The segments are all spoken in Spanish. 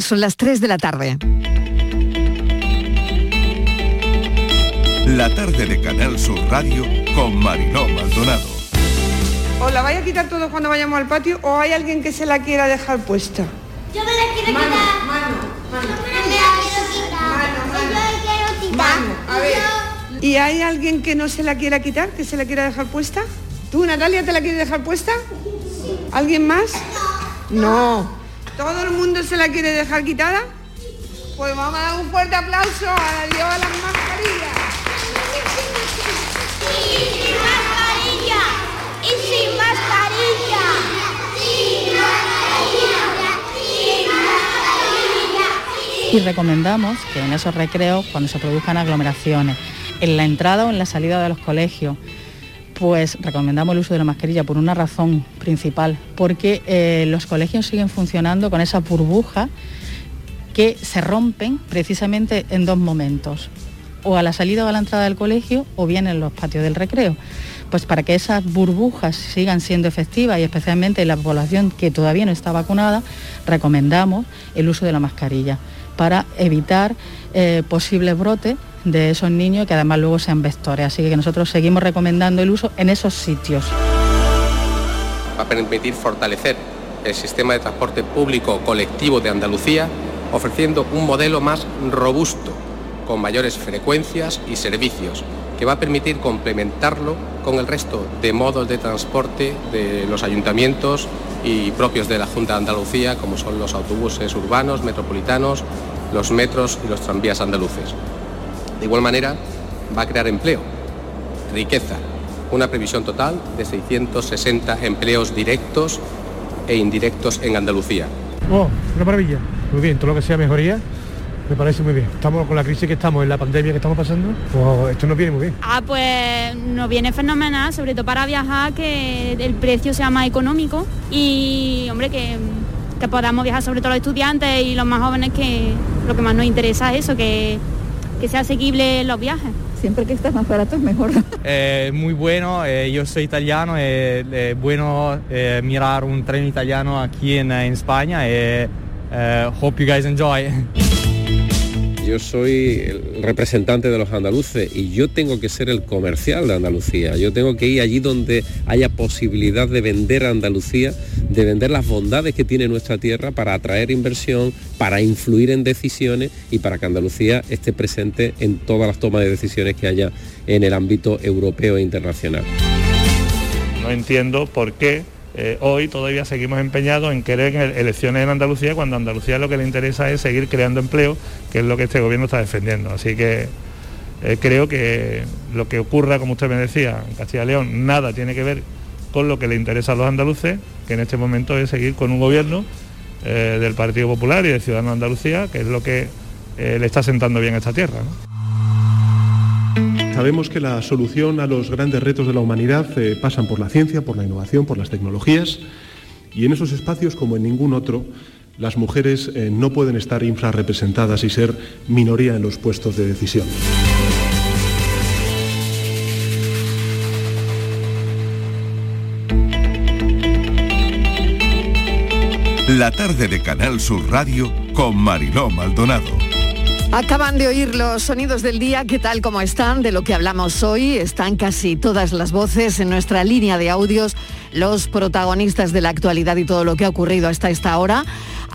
Son las 3 de la tarde. La tarde de Canal Sur Radio con Mariló Maldonado. ¿O la vais a quitar todos cuando vayamos al patio o hay alguien que se la quiera dejar puesta? Yo me la quiero Mano, quitar. mano, mano. Yo me la quiero quitar. Mano, mano. Yo la quiero quitar. Mano, a ver. ¿Y hay alguien que no se la quiera quitar, que se la quiera dejar puesta? ¿Tú, Natalia, te la quieres dejar puesta? ¿Alguien más? No. ¿Todo el mundo se la quiere dejar quitada? Pues vamos a dar un fuerte aplauso a Dios a las mascarillas. Y sin mascarilla. Y sin mascarilla. Sin mascarilla. Sin mascarilla. y recomendamos que en esos recreos, cuando se produzcan aglomeraciones, en la entrada o en la salida de los colegios, pues recomendamos el uso de la mascarilla por una razón principal, porque eh, los colegios siguen funcionando con esas burbujas que se rompen precisamente en dos momentos, o a la salida o a la entrada del colegio o bien en los patios del recreo. Pues para que esas burbujas sigan siendo efectivas y especialmente en la población que todavía no está vacunada, recomendamos el uso de la mascarilla para evitar eh, posibles brotes de esos niños que además luego sean vectores. Así que nosotros seguimos recomendando el uso en esos sitios. va a permitir fortalecer el sistema de transporte público colectivo de Andalucía, ofreciendo un modelo más robusto, con mayores frecuencias y servicios, que va a permitir complementarlo con el resto de modos de transporte de los ayuntamientos y propios de la Junta de Andalucía, como son los autobuses urbanos, metropolitanos, los metros y los tranvías andaluces. De igual manera, va a crear empleo, riqueza, una previsión total de 660 empleos directos e indirectos en Andalucía. Oh, una maravilla. Muy bien, todo lo que sea mejoría me parece muy bien. Estamos con la crisis que estamos, en la pandemia que estamos pasando, pues esto nos viene muy bien. Ah, pues nos viene fenomenal, sobre todo para viajar, que el precio sea más económico y, hombre, que, que podamos viajar sobre todo los estudiantes y los más jóvenes, que lo que más nos interesa es eso, que, que sea asequible los viajes. Siempre que esté más barato es mejor. Eh, muy bueno, eh, yo soy italiano, es eh, bueno eh, mirar un tren italiano aquí en, en España. eh, eh, hope you guys enjoy. Yo soy el representante de los andaluces y yo tengo que ser el comercial de Andalucía. Yo tengo que ir allí donde haya posibilidad de vender a Andalucía, de vender las bondades que tiene nuestra tierra para atraer inversión, para influir en decisiones y para que Andalucía esté presente en todas las tomas de decisiones que haya en el ámbito europeo e internacional. No entiendo por qué eh, hoy todavía seguimos empeñados en querer ele- elecciones en Andalucía cuando a Andalucía lo que le interesa es seguir creando empleo, que es lo que este gobierno está defendiendo. Así que eh, creo que lo que ocurra, como usted me decía, en Castilla y León, nada tiene que ver con lo que le interesa a los andaluces, que en este momento es seguir con un gobierno eh, del Partido Popular y de Andalucía, que es lo que le está sentando bien a esta tierra. Sabemos que la solución a los grandes retos de la humanidad eh, pasan por la ciencia, por la innovación, por las tecnologías y en esos espacios como en ningún otro las mujeres eh, no pueden estar infrarrepresentadas y ser minoría en los puestos de decisión. La tarde de Canal Sur Radio con Mariló Maldonado. Acaban de oír los sonidos del día, ¿qué tal como están? De lo que hablamos hoy, están casi todas las voces en nuestra línea de audios, los protagonistas de la actualidad y todo lo que ha ocurrido hasta esta hora.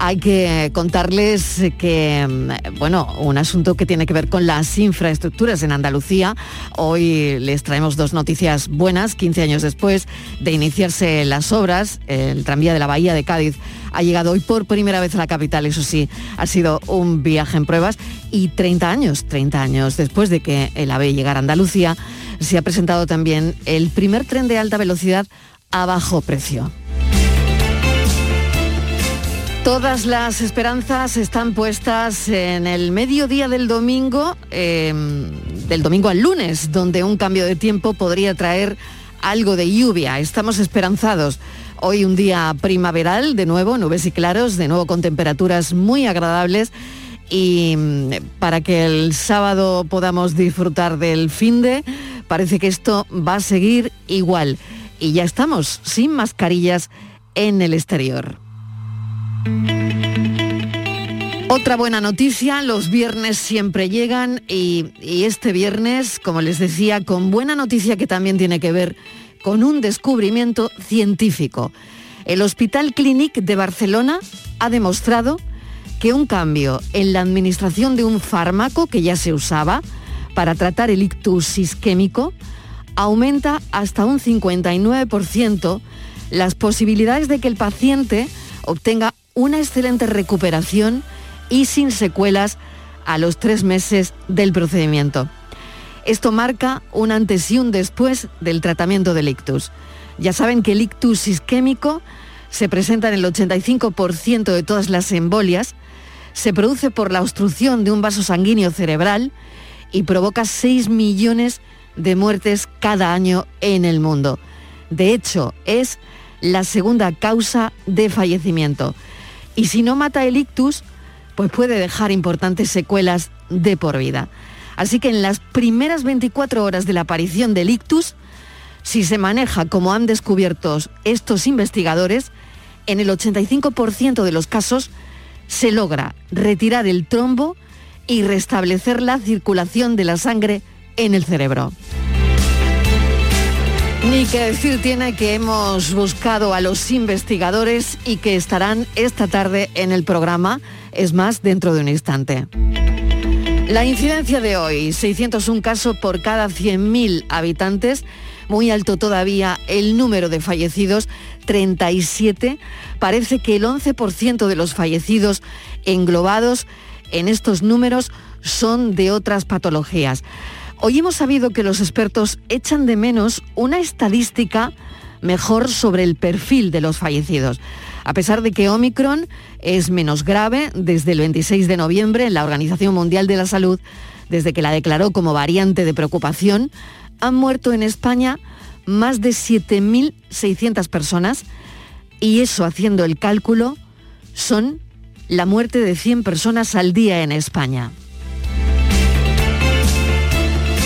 Hay que contarles que, mm, bueno, un asunto que tiene que ver con las infraestructuras en Andalucía. Hoy les traemos dos noticias buenas, 15 años después de iniciarse las obras. El tranvía de la Bahía de Cádiz ha llegado hoy por primera vez a la capital, eso sí, ha sido un viaje en pruebas y 30 años, 30 años después de que el AVE llegara a Andalucía, se ha presentado también el primer tren de alta velocidad a bajo precio. Todas las esperanzas están puestas en el mediodía del domingo, eh, del domingo al lunes, donde un cambio de tiempo podría traer algo de lluvia. Estamos esperanzados. Hoy un día primaveral, de nuevo, nubes y claros, de nuevo con temperaturas muy agradables. Y mm, para que el sábado podamos disfrutar del fin de, parece que esto va a seguir igual. Y ya estamos sin mascarillas en el exterior. Otra buena noticia, los viernes siempre llegan y, este viernes, como les decía, con buena noticia que también tiene que ver con un descubrimiento científico. El Hospital Clínic de Barcelona ha demostrado que un cambio en la administración de un fármaco que ya se usaba para tratar el ictus isquémico aumenta hasta un 59% las posibilidades de que el paciente obtenga una excelente recuperación y sin secuelas a los tres meses del procedimiento. Esto marca un antes y un después del tratamiento del ictus. Ya saben que el ictus isquémico se presenta en el 85% de todas las embolias, se produce por la obstrucción de un vaso sanguíneo cerebral y provoca 6 millones de muertes cada año en el mundo. De hecho, es la segunda causa de fallecimiento. Y si no mata el ictus, pues puede dejar importantes secuelas de por vida. Así que en las primeras 24 horas de la aparición del ictus, si se maneja como han descubierto estos investigadores, en el 85% de los casos se logra retirar el trombo y restablecer la circulación de la sangre en el cerebro. Ni que decir tiene que hemos buscado a los investigadores y que estarán esta tarde en el programa, es más, dentro de un instante. La incidencia de hoy, 601 casos por cada 100.000 habitantes, muy alto todavía el número de fallecidos, 37. Parece que el 11% de los fallecidos englobados en estos números son de otras patologías. Hoy hemos sabido que los expertos echan de menos una estadística mejor sobre el perfil de los fallecidos. A pesar de que Omicron es menos grave desde el 26 de noviembre la Organización Mundial de la Salud, desde que la declaró como variante de preocupación, han muerto en España más de 7.600 personas y eso, haciendo el cálculo, son la muerte de 100 personas al día en España.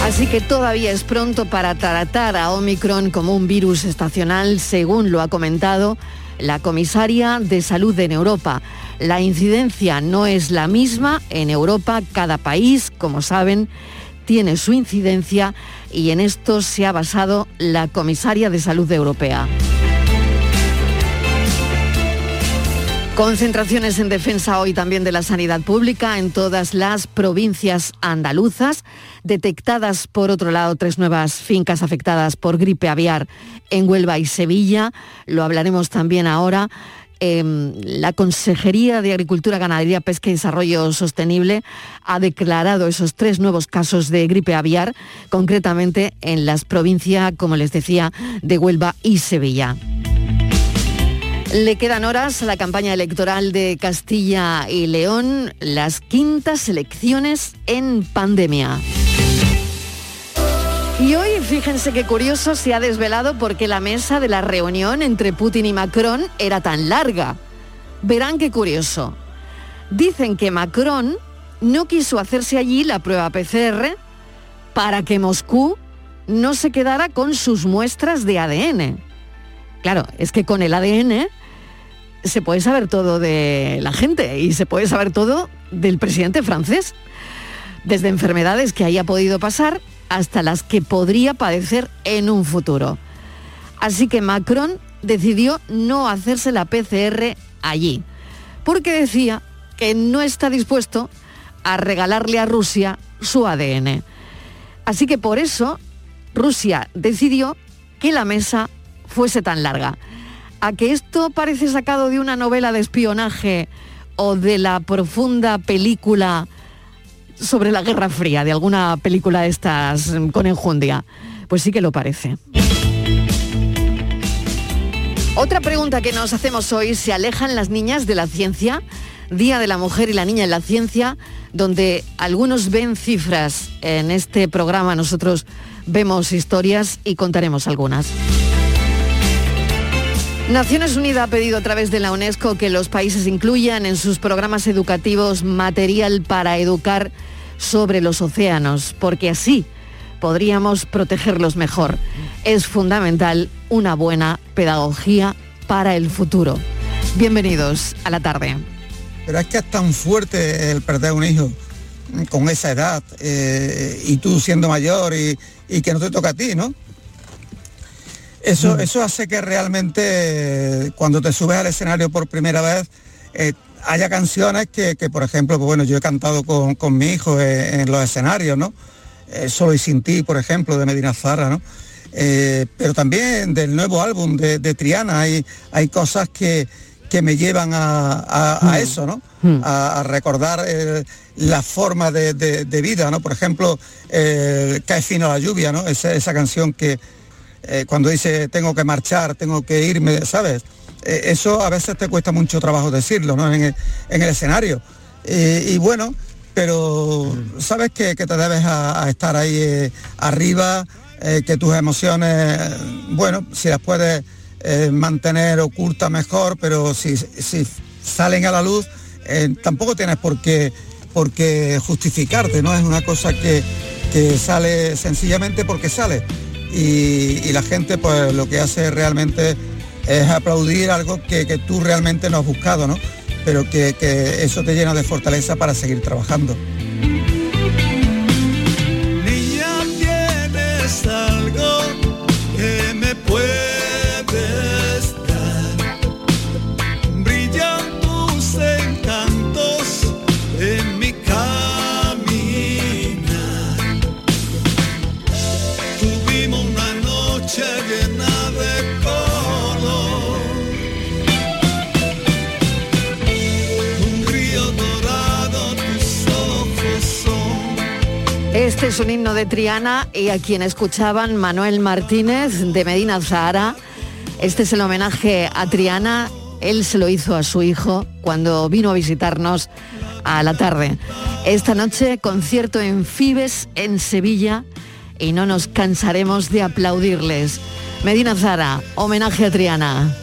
Así que todavía es pronto para tratar a Omicron como un virus estacional, según lo ha comentado la comisaria de salud en Europa. La incidencia no es la misma en Europa, cada país, como saben, tiene su incidencia y en esto se ha basado la comisaria de salud europea. Concentraciones en defensa hoy también de la sanidad pública en todas las provincias andaluzas. Detectadas, por otro lado, tres nuevas fincas afectadas por gripe aviar en Huelva y Sevilla. Lo hablaremos también ahora. Eh, la Consejería de Agricultura, Ganadería, Pesca y Desarrollo Sostenible ha declarado esos tres nuevos casos de gripe aviar, concretamente en las provincias, como les decía, de Huelva y Sevilla. Le quedan horas a la campaña electoral de Castilla y León, las quintas elecciones en pandemia. Y hoy, fíjense qué curioso, se ha desvelado por qué la mesa de la reunión entre Putin y Macron era tan larga. Verán qué curioso. Dicen que Macron no quiso hacerse allí la prueba PCR para que Moscú no se quedara con sus muestras de ADN. Claro, es que con el ADN se puede saber todo de la gente y se puede saber todo del presidente francés, desde enfermedades que haya podido pasar hasta las que podría padecer en un futuro. Así que Macron decidió no hacerse la PCR allí, porque decía que no está dispuesto a regalarle a Rusia su ADN. Así que por eso Rusia decidió que la mesa fuese tan larga a que esto parece sacado de una novela de espionaje o de la profunda película sobre la Guerra Fría, de alguna película de estas con enjundia. Pues sí que lo parece. Otra pregunta que nos hacemos hoy, ¿se alejan las niñas de la ciencia? Día de la Mujer y la Niña en la Ciencia, donde algunos ven cifras. En este programa nosotros vemos historias y contaremos algunas. Naciones Unidas ha pedido a través de la UNESCO que los países incluyan en sus programas educativos material para educar sobre los océanos, porque así podríamos protegerlos mejor. Es fundamental una buena pedagogía para el futuro. Bienvenidos a la tarde. pero es que es tan fuerte el perder un hijo con esa edad eh, y tú siendo mayor y, y que no te toca a ti, ¿no? Eso, eso hace que realmente eh, cuando te subes al escenario por primera vez eh, haya canciones que, que, por ejemplo, pues bueno, yo he cantado con, con mi hijo en, en los escenarios, ¿no? Eh, Solo y sin ti, por ejemplo, de Medina Zara, ¿no? Eh, pero también del nuevo álbum de, de Triana hay, hay cosas que, que me llevan a, a- a eso, ¿no? A, a recordar eh, la forma de, de- de vida, ¿no? Por ejemplo, eh, Cae fino la lluvia, ¿no? Esa, esa canción que eh, cuando dice tengo que marchar, tengo que irme, ¿sabes? Eh, eso a veces te cuesta mucho trabajo decirlo, ¿no? En el, en el escenario. Y bueno, pero sabes que, que te debes a, estar ahí eh, arriba, que tus emociones, bueno, si las puedes mantener ocultas mejor, pero si, salen a la luz, tampoco tienes por qué, por qué justificarte, ¿no? Es una cosa que sale sencillamente porque sale. Y, la gente pues lo que hace realmente es aplaudir algo que, que tú realmente no has buscado, ¿no? Pero que, que eso te llena de fortaleza para seguir trabajando. Es un himno de Triana y a quien escuchaban Manuel Martínez de Medina Zahara. Este es el homenaje a Triana. Él se lo hizo a su hijo cuando vino a visitarnos a la tarde. Esta noche concierto en Fibes en Sevilla y no nos cansaremos de aplaudirles. Medina Zahara, homenaje a Triana.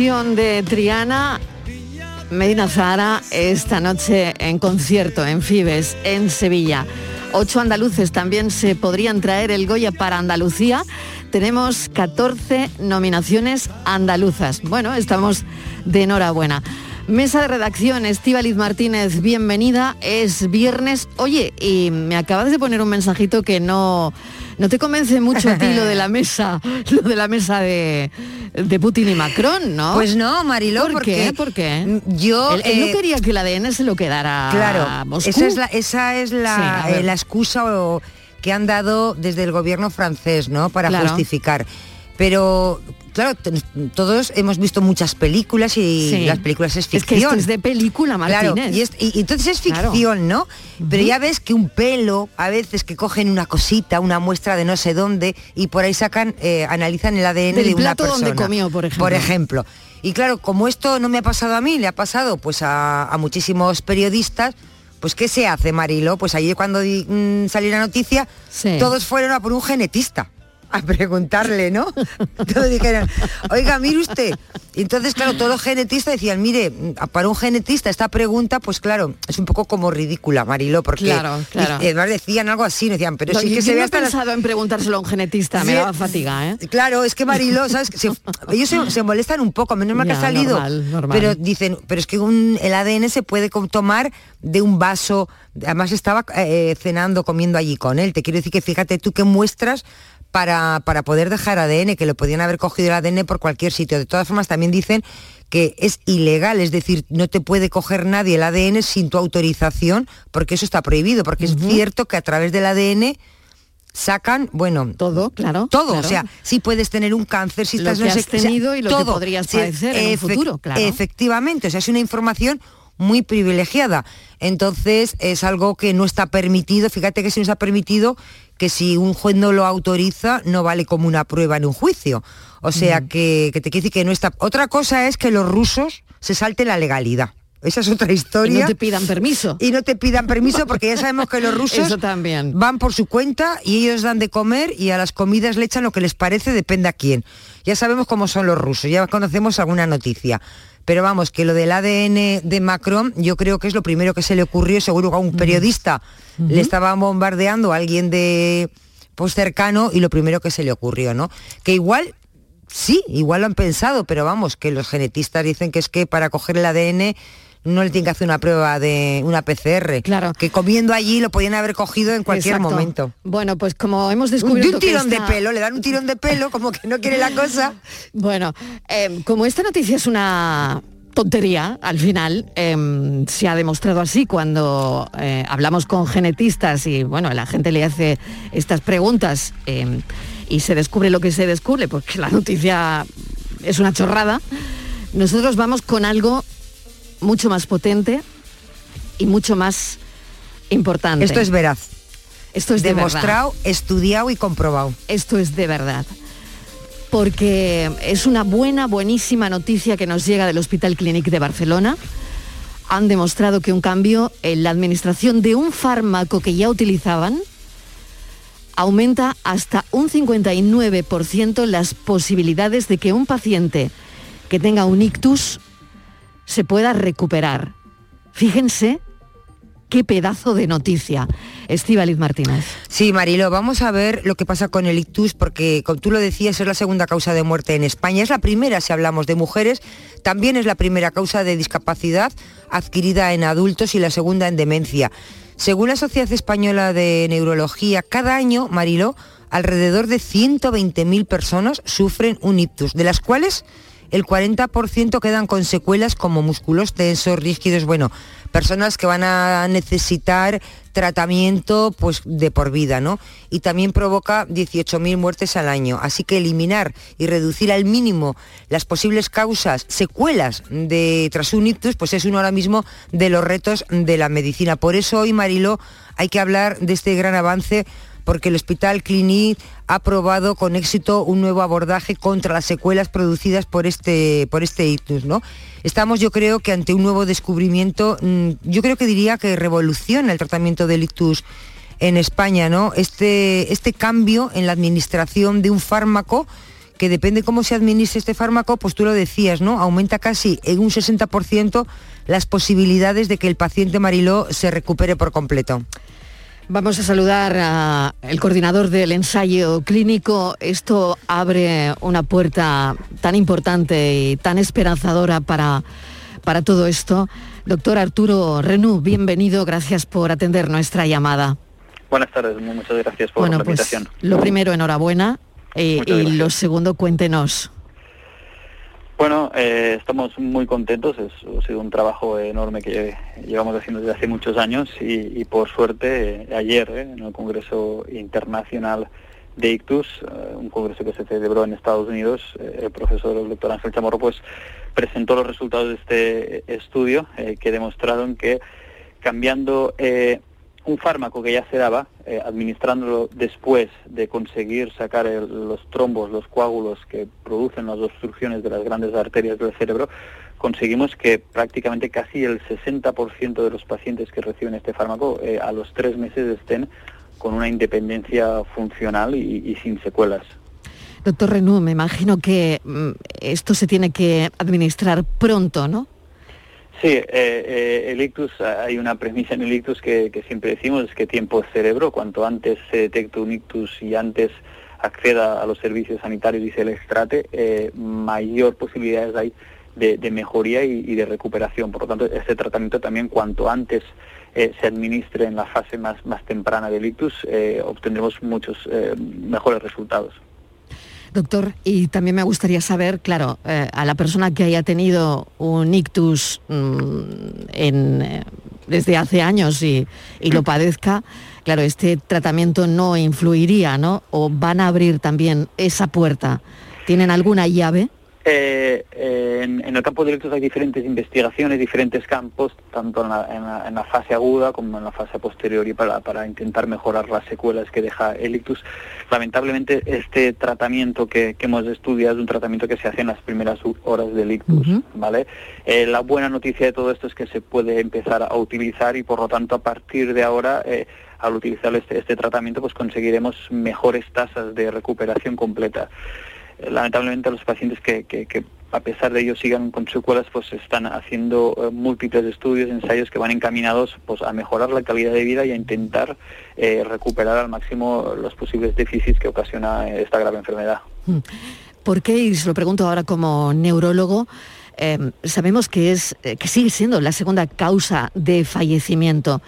De Triana. Medina Zahara esta noche en concierto en Fibes, en Sevilla. Ocho andaluces también se podrían traer el Goya para Andalucía. Tenemos 14 nominaciones andaluzas. Bueno, estamos de enhorabuena. Mesa de redacción, Estíbaliz Martínez, bienvenida. Es viernes. Oye, y me acabas de poner un mensajito que no, no te convence mucho a ti lo de la mesa, lo de la mesa de, de Putin y Macron, ¿no? Pues no, Mariló, ¿Por porque qué? ¿Por qué? yo, Él, él no eh, quería que el ADN se lo quedara Claro, a Moscú. esa es la, esa es la, Sí, eh, la excusa o- que han dado desde el gobierno francés, ¿no? Para Claro. justificar. Pero claro, todos hemos visto muchas películas y Sí. las películas es Es que ficción. esto es de película, Claro, Martínez. y, es- y- y entonces es Claro. ficción, ¿no? Pero ya ves que un pelo, a veces que cogen una cosita, una muestra de no sé dónde, y por ahí sacan, eh, analizan el ADN Del de una plato persona. donde comió, por ejemplo. Por ejemplo. Y claro, como esto no me ha pasado a mí, le ha pasado pues a, a muchísimos periodistas, pues ¿qué se hace, Marilo? Pues ayer cuando di- mm, salió la noticia, Sí. todos fueron a por un genetista a preguntarle, ¿no? Todos dijeron, oiga, mire usted. Y entonces, claro, todos los genetistas decían, mire, para un genetista esta pregunta, pues claro, es un poco como ridícula, Marilo, porque Claro, claro. y además decían algo así, decían, pero No, sí yo- que se no ve hasta las- pensado en preguntárselo a un genetista, me daba fatiga, ¿eh? Claro, es que Marilo, ¿sabes? Se- ellos se, se molestan un poco, menos mal que ha salido. normal, normal. Pero dicen, pero es que un- el ADN se puede tomar de un vaso. Además estaba eh, cenando, comiendo allí con él. Te quiero decir que fíjate tú qué muestras para, para poder dejar ADN, que lo podían haber cogido el ADN por cualquier sitio. De todas formas, también dicen que es ilegal, es decir, no te puede coger nadie el ADN sin tu autorización, porque eso está prohibido, porque es cierto que a través del ADN sacan, bueno, todo, claro, todo, claro. o sea, si puedes tener un cáncer, si Lo estás que no sé has qué, o sea, tenido y lo que todo. podrías Sí, padecer en un futuro, claro. Efectivamente, o sea, es una información muy privilegiada. Entonces, es algo que no está permitido, fíjate que si no está permitido que si un juez no lo autoriza, no vale como una prueba en un juicio. O sea, que, que te quiere decir que no está... Otra cosa es que los rusos se salten la legalidad. Esa es otra historia. Y no te pidan permiso. Y no te pidan permiso porque ya sabemos que los rusos Eso también. van por su cuenta y ellos dan de comer y a las comidas le echan lo que les parece, depende a quién. Ya sabemos cómo son los rusos, ya conocemos alguna noticia. Pero vamos, que lo del ADN de Macron, yo creo que es lo primero que se le ocurrió, seguro que a un periodista le estaba bombardeando a alguien de pues cercano y lo primero que se le ocurrió, ¿no? Que igual Sí, igual lo han pensado, pero vamos, que los genetistas dicen que es que para coger el ADN no le tienen que hacer una prueba de una PCR. Claro. Que comiendo allí lo podían haber cogido en cualquier Exacto. momento. Bueno, pues como hemos descubierto de un tirón que esta- de pelo, le dan un tirón de pelo, como que no quiere la cosa. Bueno, eh, como esta noticia es una tontería, al final eh, se ha demostrado así cuando eh, hablamos con genetistas y bueno, la gente le hace estas preguntas eh, y se descubre lo que se descubre, porque la noticia es una chorrada. Nosotros vamos con algo mucho más potente y mucho más importante. Esto es veraz. Esto es de Demostrado, estudiado y comprobado. Esto es de verdad. Porque es una buena, buenísima noticia que nos llega del Hospital Clínic de Barcelona. Han demostrado que un cambio en la administración de un fármaco que ya utilizaban aumenta hasta un 59% las posibilidades de que un paciente que tenga un ictus se pueda recuperar. Fíjense qué pedazo de noticia. Estíbaliz Martínez. Sí, Marilo, vamos a ver lo que pasa con el ictus, porque como tú lo decías, es la segunda causa de muerte en España. Es la primera si hablamos de mujeres, también es la primera causa de discapacidad adquirida en adultos y la segunda en demencia. Según la Sociedad Española de Neurología, cada año, Marilo, alrededor de 120.000 personas sufren un ictus, de las cuales el 40% quedan con secuelas como músculos tensos, rígidos, bueno, personas que van a necesitar tratamiento pues de por vida, ¿no? Y también provoca 18.000 muertes al año. Así que eliminar y reducir al mínimo las posibles causas, secuelas de tras un ictus, pues es uno ahora mismo de los retos de la medicina. Por eso hoy, Marilo, hay que hablar de este gran avance porque el Hospital Clinic ha probado con éxito un nuevo abordaje contra las secuelas producidas por este, por este ictus, ¿no? Estamos, yo creo que ante un nuevo descubrimiento, mm, yo creo que diría que revoluciona el tratamiento del ictus en España, ¿no? Este, este cambio en la administración de un fármaco que depende cómo se administre este fármaco, pues tú lo decías, ¿no? Aumenta casi en un 60% las posibilidades de que el paciente Mariló se recupere por completo. Vamos a saludar al coordinador del ensayo clínico. Esto abre una puerta tan importante y tan esperanzadora para, para todo esto. Doctor Arturo Renú, bienvenido, gracias por atender nuestra llamada. Buenas tardes, mu- muchas gracias por bueno, la pues invitación. lo primero, enhorabuena. eh, y lo segundo, cuéntenos. Bueno, eh, estamos muy contentos, es, ha sido un trabajo enorme que llevamos haciendo desde hace muchos años y, y por suerte eh, ayer eh, en el Congreso Internacional de ictus, eh, un congreso que se celebró en Estados Unidos, el profesor el doctor Ángel Chamorro pues presentó los resultados de este estudio que demostraron que cambiando eh, un fármaco que ya se daba, eh, administrándolo después de conseguir sacar los trombos, los coágulos que producen las obstrucciones de las grandes arterias del cerebro, conseguimos que prácticamente casi el 60% de los pacientes que reciben este fármaco eh, a los tres meses estén con una independencia funcional y, y sin secuelas. Doctor Renú, me imagino que mm, esto se tiene que administrar pronto, ¿no? Sí, eh, eh, el ictus, hay una premisa en el ictus que, siempre decimos, es que tiempo es cerebro, cuanto antes se detecta un ictus y antes acceda a los servicios sanitarios y se le extrate, eh, mayor posibilidades hay de, mejoría y, de recuperación. Por lo tanto, este tratamiento también cuanto antes eh, se administre en la fase más, más temprana del ictus, eh, obtendremos muchos mejores resultados. Doctor, y también me gustaría saber, claro, eh, a la persona que haya tenido un ictus mm, eh, desde hace años y, y lo padezca, claro, este tratamiento no influiría, ¿no? O van a abrir también esa puerta. ¿Tienen alguna llave? Eh, eh, en, en el campo de ictus hay diferentes investigaciones, diferentes campos, tanto en la, en la- en la fase aguda como en la fase posterior y para, para intentar mejorar las secuelas que deja el ictus. Lamentablemente este tratamiento que, que hemos estudiado es un tratamiento que se hace en las primeras horas del ictus, ¿vale? Eh, la buena noticia de todo esto es que se puede empezar a utilizar y por lo tanto a partir de ahora al utilizar este, este tratamiento pues conseguiremos mejores tasas de recuperación completa lamentablemente los pacientes que, a pesar de ello sigan con secuelas pues están haciendo eh, múltiples estudios, ensayos que van encaminados pues a mejorar la calidad de vida y a intentar eh, recuperar al máximo los posibles déficits que ocasiona esta grave enfermedad. ¿Por qué? Y se lo pregunto ahora como neurólogo. eh, sabemos que es eh, que sigue siendo la segunda causa de fallecimiento.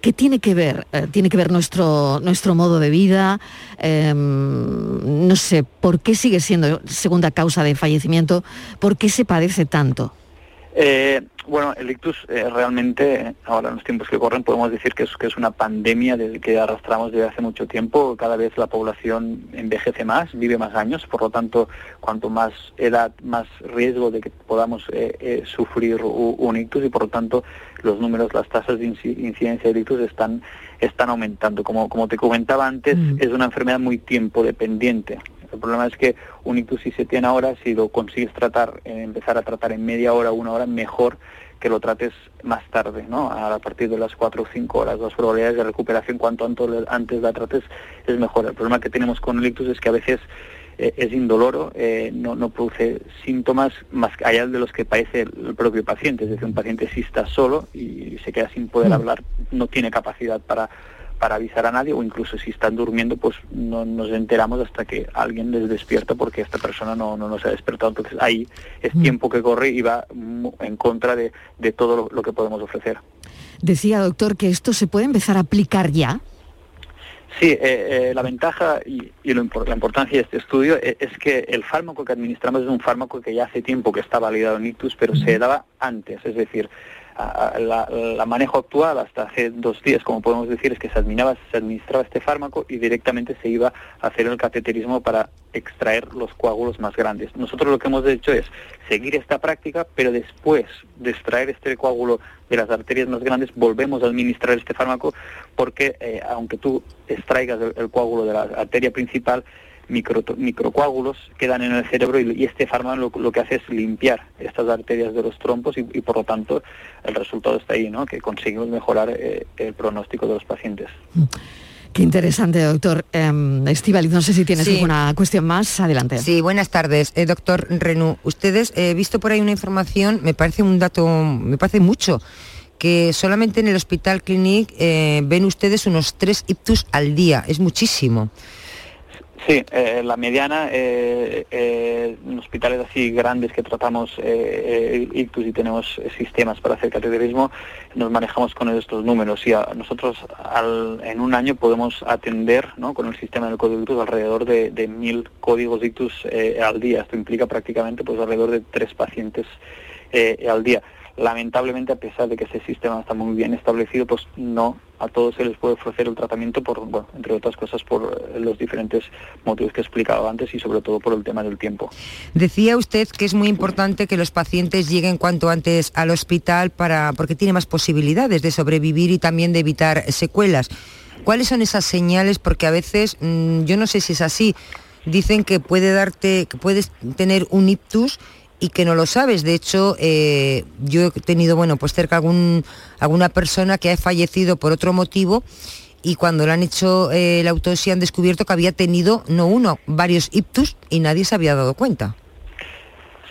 ¿Qué tiene que ver? Eh, ¿Tiene que ver nuestro, nuestro modo de vida? Eh, no sé, ¿por qué sigue siendo segunda causa de fallecimiento? ¿Por qué se padece tanto? Eh, bueno, el ictus eh, realmente, ahora en los tiempos que corren, podemos decir que es, que es una pandemia desde que arrastramos desde hace mucho tiempo. Cada vez la población envejece más, vive más años, por lo tanto, cuanto más edad, más riesgo de que podamos eh, eh, sufrir un ictus y por lo tanto los números, las tasas de inci- incidencia de ictus están, están aumentando. Como, como te comentaba antes, es una enfermedad muy tiempo dependiente. El problema es que un ictus si se tiene ahora, si lo consigues tratar, eh, empezar a tratar en media hora, una hora, mejor que lo trates más tarde, ¿no? A partir de las cuatro o cinco horas. Las probabilidades de recuperación cuanto antes, la trates es mejor. El problema que tenemos con el ictus es que a veces eh, es indoloro, eh, no, no produce síntomas más allá de los que padece el, el propio paciente. Es decir, un paciente si está solo y se queda sin poder hablar, no tiene capacidad para para avisar a nadie o incluso si están durmiendo pues no nos enteramos hasta que alguien les despierta porque esta persona no, no nos ha despertado. Entonces ahí es tiempo que corre y va en contra de, de todo lo, lo que podemos ofrecer. Decía, doctor, que esto se puede empezar a aplicar ya. Sí, eh, eh, la ventaja y, y lo la importancia de este estudio e- es, que el fármaco que administramos es un fármaco que ya hace tiempo que está validado en ictus, pero se daba antes, es decir, la, manejo actual hasta hace dos días, como podemos decir, es que se administraba, se administraba este fármaco y directamente se iba a hacer el cateterismo para extraer los coágulos más grandes. Nosotros lo que hemos hecho es seguir esta práctica, pero después de extraer este coágulo de las arterias más grandes, volvemos a administrar este fármaco porque eh, aunque tú extraigas el coágulo de la arteria principal, micro, microcoágulos quedan en el cerebro y, y este fármaco lo, lo que hace es limpiar estas arterias de los trompos y, y por lo tanto el resultado está ahí, ¿no? que conseguimos mejorar eh, el pronóstico de los pacientes. Qué interesante, doctor. Eh, Estíbaliz, no sé si tienes Sí. alguna cuestión más. Adelante. Sí, buenas tardes, eh, doctor Renú. Ustedes, he visto por ahí una información, me parece un dato, me parece mucho, que solamente en el Hospital Clinic eh, ven ustedes unos tres ictus al día. Es muchísimo. Sí, eh, la mediana eh, eh, en hospitales así grandes que tratamos eh, eh, ictus y tenemos sistemas para hacer cateterismo, nos manejamos con estos números y nosotros al- en un año podemos atender ¿no? con el sistema del código ictus alrededor de, mil códigos ictus eh, al día. Esto implica prácticamente pues alrededor de tres pacientes al día. Lamentablemente, a pesar de que ese sistema está muy bien establecido, pues no a todos se les puede ofrecer el tratamiento por, bueno, entre otras cosas, por eh, los diferentes motivos que he explicado antes y sobre todo por el tema del tiempo. Decía usted que es muy importante que los pacientes lleguen cuanto antes al hospital para, porque tiene más posibilidades de sobrevivir y también de evitar secuelas. ¿Cuáles son esas señales? Porque a veces, mm, yo no sé si es así, dicen que puede darte, que puedes tener un ictus y que no lo sabes. De hecho, eh, yo he tenido, bueno, pues cerca algún, alguna persona que ha fallecido por otro motivo y cuando le han hecho eh, la autopsia han descubierto que había tenido, no uno, varios ictus y nadie se había dado cuenta.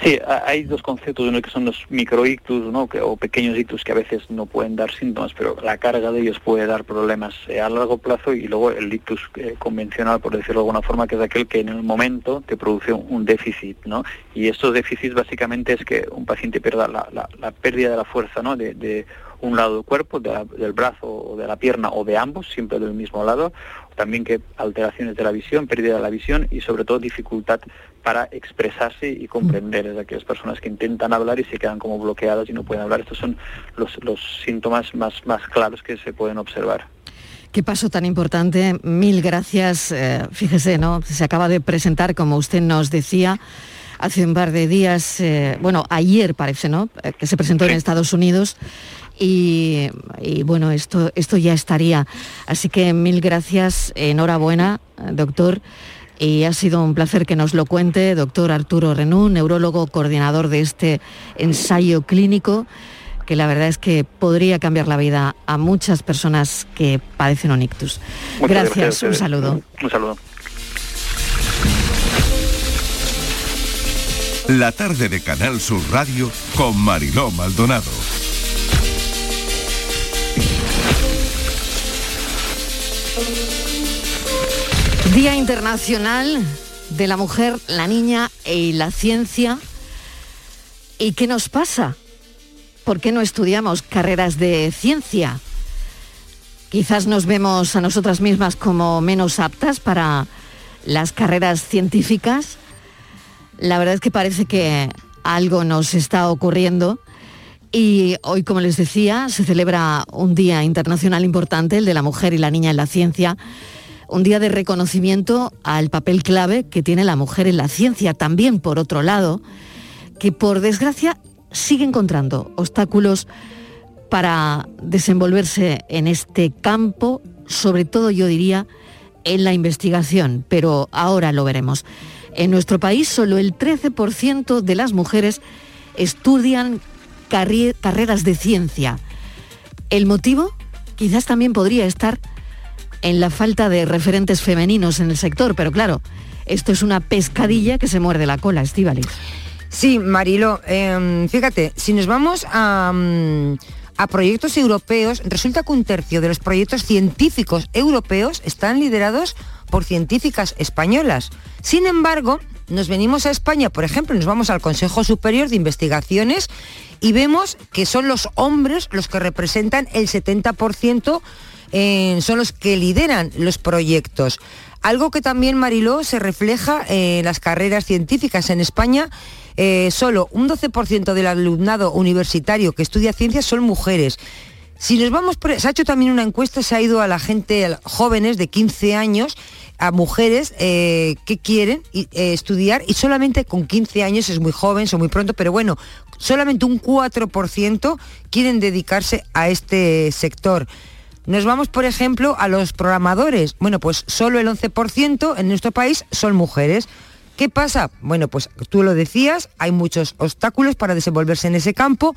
Sí, ha- hay dos conceptos, uno que son los microictus ¿no? o pequeños ictus que a veces no pueden dar síntomas, pero la carga de ellos puede dar problemas eh, a largo plazo y luego el ictus eh, convencional, por decirlo de alguna forma, que es aquel que en el momento te produce un, déficit. ¿no? Y estos déficits básicamente es que un paciente pierda la pérdida de la fuerza ¿no? de, de un lado del cuerpo, de la- del brazo o de la pierna o de ambos, siempre del mismo lado, también que alteraciones de la visión, pérdida de la visión y sobre todo dificultad para expresarse y comprender. Es aquellas personas que intentan hablar y se quedan como bloqueadas y no pueden hablar. Estos son los, los síntomas más, más claros que se pueden observar. Qué paso tan importante. Mil gracias. Eh, fíjese, ¿no? Se acaba de presentar, como usted nos decía, hace un par de días, eh, bueno, ayer parece, ¿no? Eh, que se presentó en Estados Unidos. Y, y, bueno, esto, esto ya estaría. Así que mil gracias, enhorabuena, doctor. Y ha sido un placer que nos lo cuente, doctor Arturo Renú, neurólogo coordinador de este ensayo clínico, que la verdad es que podría cambiar la vida a muchas personas que padecen un ictus. Muchas gracias, gracias un ustedes. saludo. Un saludo. La tarde de Canal Sur Radio con Mariló Maldonado. Día Internacional de la Mujer, la Niña y la Ciencia. ¿Y qué nos pasa? ¿Por qué no estudiamos carreras de ciencia? Quizás nos vemos a nosotras mismas como menos aptas para las carreras científicas. La verdad es que parece que algo nos está ocurriendo y hoy, como les decía, se celebra un día internacional importante, el de la mujer y la niña en la ciencia, un día de reconocimiento al papel clave que tiene la mujer en la ciencia. También, por otro lado, que por desgracia sigue encontrando obstáculos para desenvolverse en este campo, sobre todo yo diría en la investigación, pero ahora lo veremos. En nuestro país solo el 13% de las mujeres estudian carreras de ciencia. El motivo quizás también podría estar en la falta de referentes femeninos en el sector, pero claro, esto es una pescadilla que se muerde la cola, Estíbaliz. Sí, Marilo, eh, fíjate, si nos vamos a, mm, a proyectos europeos, resulta que un tercio de los proyectos científicos europeos están liderados por científicas españolas. Sin embargo, nos venimos a España, por ejemplo, nos vamos al Consejo Superior de Investigaciones y vemos que son los hombres los que representan el 70%, eh, son los que lideran los proyectos. Algo que también, Mariló, se refleja en las carreras científicas en España. eh, solo un 12% del alumnado universitario que estudia ciencias son mujeres. Si nos vamos, se ha hecho también una encuesta, se ha ido a la gente, a jóvenes de 15 años, a mujeres eh, que quieren eh, estudiar y solamente con 15 años, es muy joven, son muy pronto, pero bueno, solamente un 4% quieren dedicarse a este sector. Nos vamos, por ejemplo, a los programadores. Bueno, pues solo el 11% en nuestro país son mujeres. ¿Qué pasa? Bueno, pues tú lo decías, hay muchos obstáculos para desenvolverse en ese campo.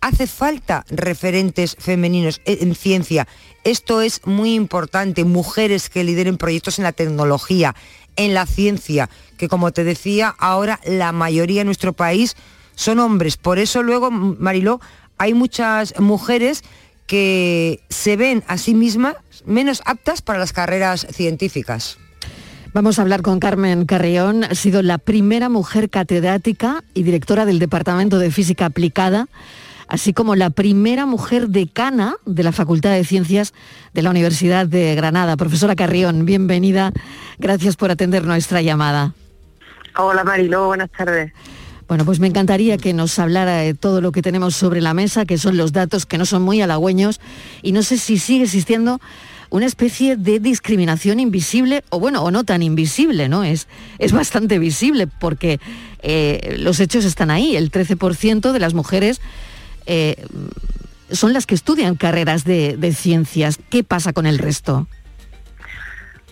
Hace falta referentes femeninos en en ciencia. Esto es muy importante. Mujeres que lideren proyectos en la tecnología, en la ciencia, que como te decía, ahora la mayoría en nuestro país son hombres. Por eso luego, Mariló, hay muchas mujeres que se ven a sí mismas menos aptas para las carreras científicas. Vamos a hablar con Carmen Carrión. Ha sido la primera mujer catedrática y directora del Departamento de Física Aplicada, así como la primera mujer decana de la Facultad de Ciencias de la Universidad de Granada. Profesora Carrión, bienvenida. Gracias por atender nuestra llamada. Hola Mariló, buenas tardes. Bueno, pues me encantaría que nos hablara de todo lo que tenemos sobre la mesa, que son los datos que no son muy halagüeños, y no sé si sigue existiendo una especie de discriminación invisible, o bueno, o no tan invisible, ¿no? Es, es bastante visible porque eh, los hechos están ahí. El 13% de las mujeres eh, son las que estudian carreras de, de ciencias. ¿Qué pasa con el resto?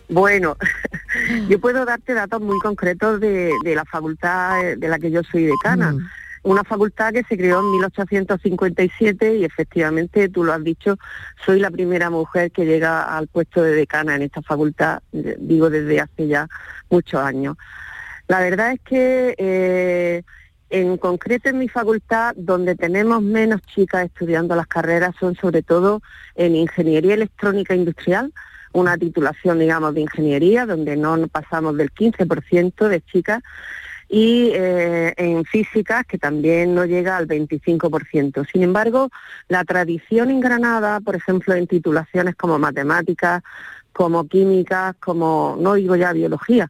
Bueno, yo puedo darte datos muy concretos de, de la facultad eh, de la que yo soy decana. Mm. Una facultad que se creó en 1857 y efectivamente, tú lo has dicho, soy la primera mujer que llega al puesto de decana en esta facultad, digo desde hace ya muchos años. La verdad es que eh, en concreto en mi facultad, donde tenemos menos chicas estudiando las carreras, son sobre todo en ingeniería electrónica industrial, una titulación, digamos, de ingeniería, donde no pasamos del 15% de chicas, y eh, en físicas, que también no llega al 25%. Sin embargo, la tradición en Granada, por ejemplo, en titulaciones como matemáticas, como químicas, como, no digo ya biología,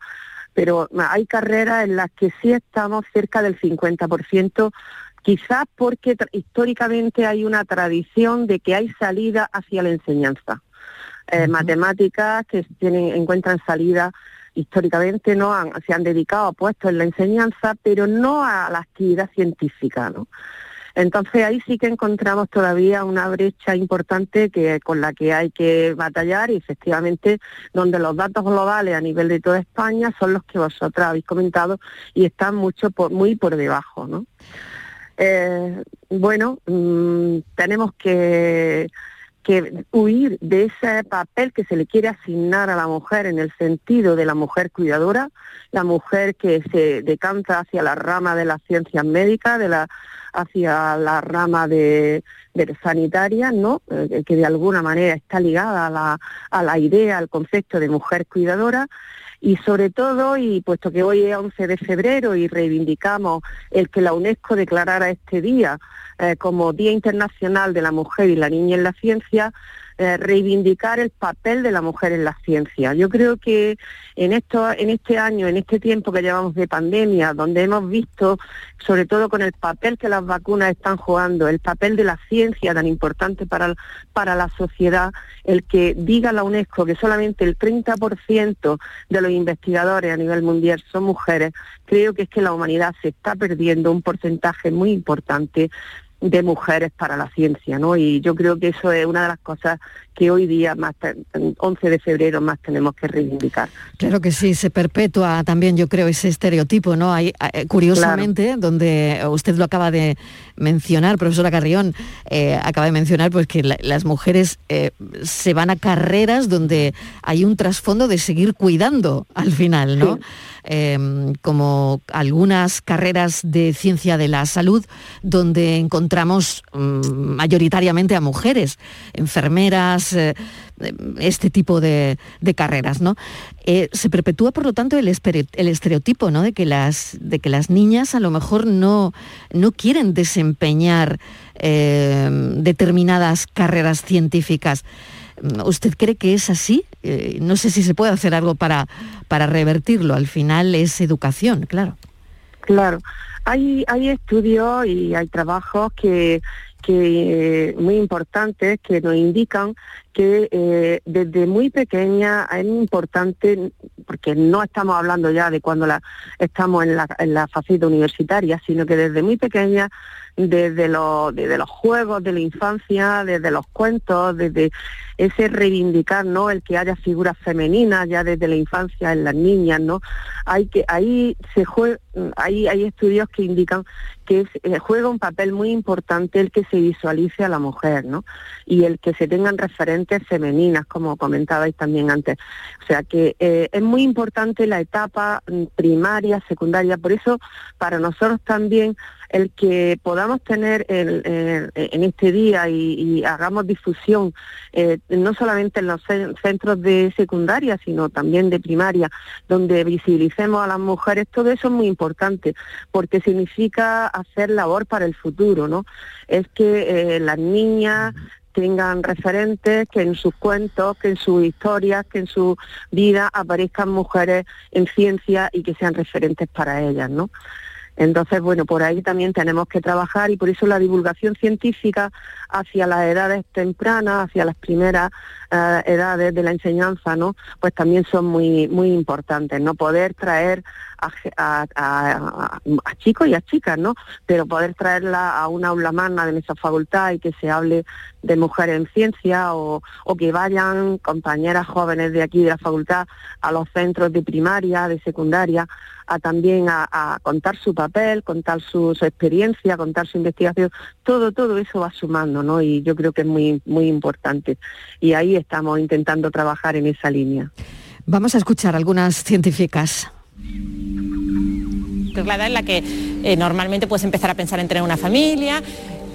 pero hay carreras en las que sí estamos cerca del 50%, quizás porque históricamente hay una tradición de que hay salida hacia la enseñanza. Eh, Matemáticas que tienen, encuentran salida históricamente no han, se han dedicado a puestos en la enseñanza, pero no a la actividad científica, ¿no? Entonces ahí sí que encontramos todavía una brecha importante que con la que hay que batallar y efectivamente donde los datos globales a nivel de toda España son los que vosotras habéis comentado y están mucho por, muy por debajo, ¿no? Eh, bueno, mm, tenemos que que huir de ese papel que se le quiere asignar a la mujer en el sentido de la mujer cuidadora, la mujer que se decanta hacia la rama de las ciencias médicas, de la, hacia la rama de, sanitaria, ¿no? Eh, que de alguna manera está ligada a la, a la idea, al concepto de mujer cuidadora y sobre todo, y puesto que hoy es 11 de febrero y reivindicamos el que la UNESCO declarara este día eh, como Día Internacional de la Mujer y la Niña en la Ciencia, eh, reivindicar el papel de la mujer en la ciencia. Yo creo que en esto, en este año, en este tiempo que llevamos de pandemia, donde hemos visto, sobre todo con el papel que las vacunas están jugando, el papel de la ciencia tan importante para, para la sociedad, el que diga la UNESCO que solamente el 30% de los investigadores a nivel mundial son mujeres, creo que es que la humanidad se está perdiendo un porcentaje muy importante de mujeres para la ciencia, ¿no? Y yo creo que eso es una de las cosas que hoy día, más te- 11 de febrero, más tenemos que reivindicar. Claro que sí, se perpetúa también, yo creo, ese estereotipo, ¿no? Hay, eh, curiosamente, donde usted lo acaba de mencionar, profesora Carrión, eh, acaba de mencionar pues que la- las mujeres eh, se van a carreras donde hay un trasfondo de seguir cuidando al final, ¿no? Eh, como algunas carreras de ciencia de la salud donde encontramos mm, mayoritariamente a mujeres, enfermeras, eh, este tipo de, carreras, ¿no? Eh, se perpetúa, por lo tanto, el, estereotipo, ¿no? De que las, de que las niñas a lo mejor no, no quieren desempeñar eh, determinadas carreras científicas. ¿Usted cree que es así? No sé si se puede hacer algo para, para revertirlo. Al final es educación, claro. Claro, hay, hay estudios y hay trabajos que, que eh, muy importantes que nos indican que eh, desde muy pequeña es importante, porque no estamos hablando ya de cuando la, estamos en la, en la faceta universitaria, sino que desde muy pequeña, desde los, desde los juegos de la infancia, desde los cuentos, desde ese reivindicar, ¿no? El que haya figuras femeninas ya desde la infancia en las niñas, ¿no? Hay que, ahí se juega, hay, hay estudios que indican que eh, juega un papel muy importante el que se visualice a la mujer, ¿no? Y el que se tengan referentes femeninas, como comentabais también antes. O sea que eh, es muy importante la etapa mm, primaria, secundaria, por eso para nosotros también el que podamos tener el- en este día y, y hagamos difusión, eh, no solamente en los cen- centros de secundaria, sino también de primaria, donde visibilicemos a las mujeres, todo eso es muy importante, porque significa hacer labor para el futuro, ¿no? Es que eh, las niñas tengan referentes, que en sus cuentos, que en sus historias, que en su vida aparezcan mujeres en ciencia y que sean referentes para ellas, ¿no? Entonces, bueno, por ahí también tenemos que trabajar y por eso la divulgación científica hacia las edades tempranas, hacia las primeras eh, edades de la enseñanza, ¿no? Pues también son muy muy importantes, ¿no? Poder traer a, a- a- chicos y a chicas, ¿no? Pero poder traerla a una aula magna de nuestra facultad y que se hable de mujeres en ciencia o, o que vayan compañeras jóvenes de aquí de la facultad a los centros de primaria, de secundaria, a también a, a contar su papel, contar su, su experiencia, contar su investigación, todo, todo eso va sumando, ¿no? Y yo creo que es muy, muy importante. Y ahí estamos intentando trabajar en esa línea. Vamos a escuchar algunas científicas. Edad en la que eh, normalmente puedes empezar a pensar en tener una familia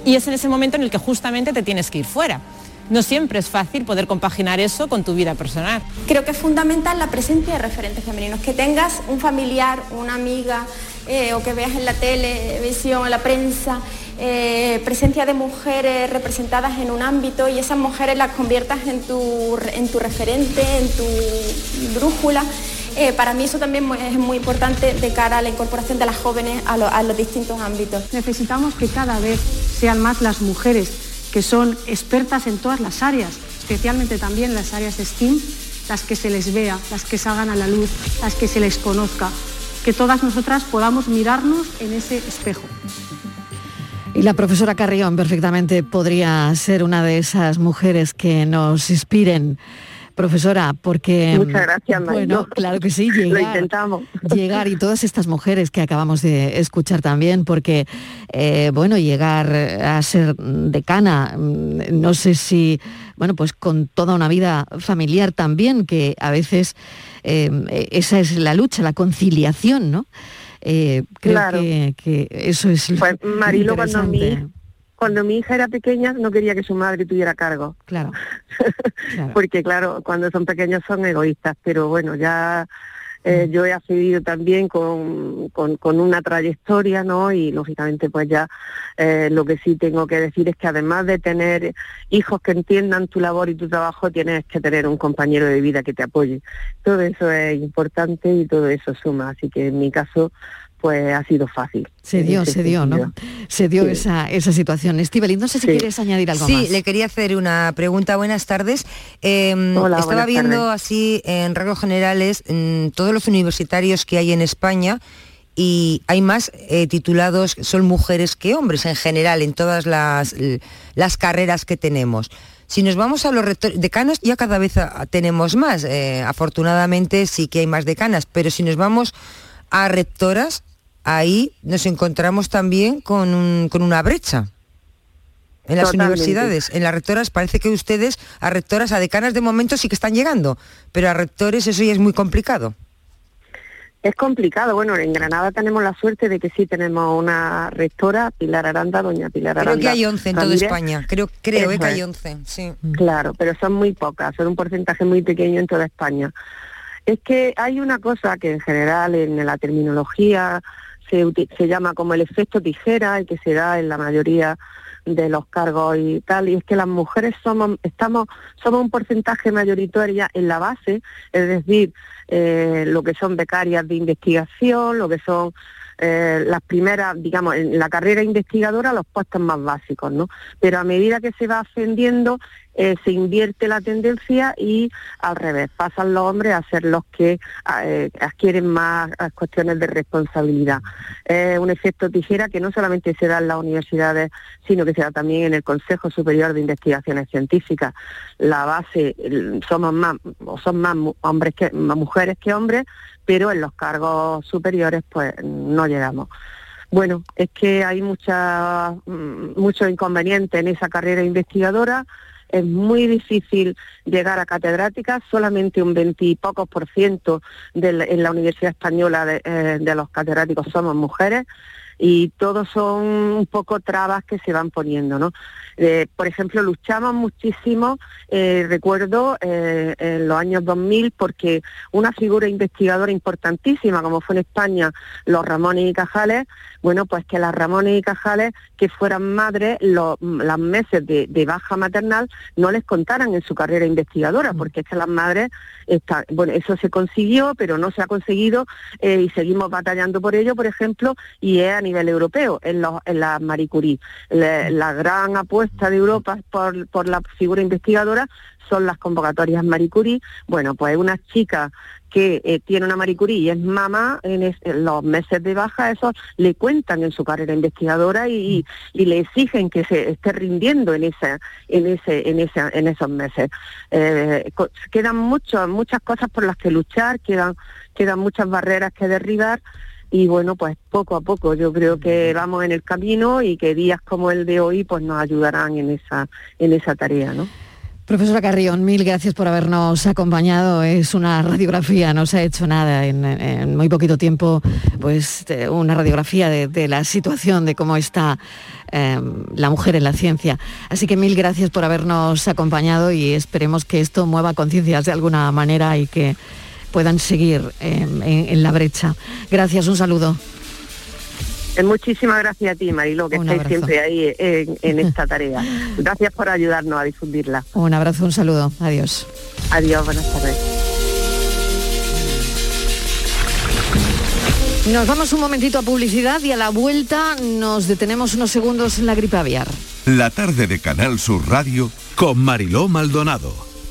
y es en ese momento en el que justamente te tienes que ir fuera. No siempre es fácil poder compaginar eso con tu vida personal. Creo que es fundamental la presencia de referentes femeninos, que tengas un familiar, una amiga eh, o que veas en la televisión, en la prensa, eh, presencia de mujeres representadas en un ámbito y esas mujeres las conviertas en tu, en tu referente, en tu brújula. Eh, para mí eso también es muy importante de cara a la incorporación de las jóvenes a, lo- a los distintos ámbitos. Necesitamos que cada vez sean más las mujeres que son expertas en todas las áreas, especialmente también las áreas STEAM, las que se les vea, las que salgan a la luz, las que se les conozca, que todas nosotras podamos mirarnos en ese espejo. Y la profesora Carrión perfectamente podría ser una de esas mujeres que nos inspiren. Profesora, porque... Muchas gracias, Mariló. Bueno, claro que sí, Lo llegar, intentamos. llegar y todas estas mujeres que acabamos de escuchar también, porque, eh, bueno, llegar a ser decana, mm, no sé si, bueno, pues con toda una vida familiar también, que a veces eh, esa es la lucha, la conciliación, ¿no? Eh, creo Claro. que, que eso es lo Pues Marilo, cuando mi. Cuando mi hija era pequeña no quería que su madre tuviera cargo. Claro. Porque claro, cuando son pequeños son egoístas, pero bueno, ya eh, yo he accedido también con, con, con una trayectoria, ¿no? Y lógicamente pues ya eh, lo que sí tengo que decir es que además de tener hijos que entiendan tu labor y tu trabajo, tienes que tener un compañero de vida que te apoye. Todo eso es importante y todo eso suma, así que en mi caso pues ha sido fácil. Se dio, ese se dio, ¿no? Se dio Sí. esa, esa situación. Estivali, no sé si Sí. quieres añadir algo sí, más. le quería hacer una pregunta. Buenas tardes. Eh, Hola, estaba buenas viendo tardes. así en rasgos generales mm, todos los universitarios que hay en España y hay más eh, titulados, son mujeres que hombres en general en todas las, las carreras que tenemos. Si nos vamos a los rectores, decanos ya cada vez a- tenemos más, eh, afortunadamente sí que hay más decanas, pero si nos vamos a rectoras, ahí nos encontramos también con, un- con una brecha. En las Totalmente. universidades, en las rectoras, parece que ustedes a rectoras, a decanas de momento sí que están llegando, pero a rectores eso ya es muy complicado. Es complicado. Bueno, en Granada tenemos la suerte de que sí tenemos una rectora, Pilar Aranda, doña Pilar Aranda. Creo que hay 11 en toda. España, creo, creo eh, que hay es. 11, sí. Claro, pero son muy pocas, son un porcentaje muy pequeño en toda España. Es que hay una cosa que en general en la terminología se, se llama como el efecto tijera y que se da en la mayoría de los cargos y tal, y es que las mujeres somos, estamos, somos un porcentaje mayoritaria en la base, es decir, eh, lo que son becarias de investigación, lo que son eh, las primeras, digamos, en la carrera investigadora, los puestos más básicos, ¿no? Pero a medida que se va ascendiendo, eh, se invierte la tendencia y al revés, pasan los hombres a ser los que eh, adquieren más eh, cuestiones de responsabilidad. Es un efecto tijera que no solamente se da en las universidades, sino que se da también en el Consejo Superior de Investigaciones Científicas. La base, somos más, son más hombres que, más mujeres que hombres, pero en los cargos superiores pues no llegamos. Bueno, es que hay mucha, mm, muchos inconvenientes en esa carrera investigadora. Es muy difícil llegar a catedráticas, solamente un veintipocos por ciento del- en la Universidad Española de, eh, de los catedráticos somos mujeres y todos son un poco trabas que se van poniendo, ¿no? Eh, por ejemplo, luchamos muchísimo, eh, recuerdo, eh, en los años 2000, porque una figura investigadora importantísima, como fue en España los Ramones y Cajales, bueno, pues que las Ramones y Cajales, que fueran madres, los, las meses de, de baja maternal, no les contaran en su carrera investigadora, porque es que las madres, está, bueno, eso se consiguió, pero no se ha conseguido eh, y seguimos batallando por ello, por ejemplo, y es a nivel europeo, en, los, en la Marie Curie. La, la gran apuesta de Europa por, por la figura investigadora son las convocatorias Marie Curie. Bueno, pues una chica que eh, tiene una Marie Curie y es mamá en, es- los meses de baja, eso le cuentan en su carrera investigadora y, y le exigen que se esté rindiendo en esa, en ese, en esa, en esos meses. Eh, quedan muchas, muchas cosas por las que luchar, quedan, quedan muchas barreras que derribar y bueno, pues poco a poco yo creo que vamos en el camino y que días como el de hoy pues nos ayudarán en esa, en esa tarea, ¿no? Profesora Carrión, mil gracias por habernos acompañado. Es una radiografía, no se ha hecho nada en, en muy poquito tiempo, pues una radiografía de, de la situación, de cómo está eh, la mujer en la ciencia. Así que mil gracias por habernos acompañado y esperemos que esto mueva conciencias de alguna manera y que puedan seguir eh, en, en la brecha. Gracias, un saludo. Eh, Muchísimas gracias a ti, Marilo, que estáis siempre ahí en, en esta tarea. Gracias por ayudarnos a difundirla. Un abrazo, un saludo. Adiós. Adiós, buenas tardes. Nos vamos un momentito a publicidad y a la vuelta nos detenemos unos segundos en la gripe aviar. La tarde de Canal Sur Radio con Mariló Maldonado.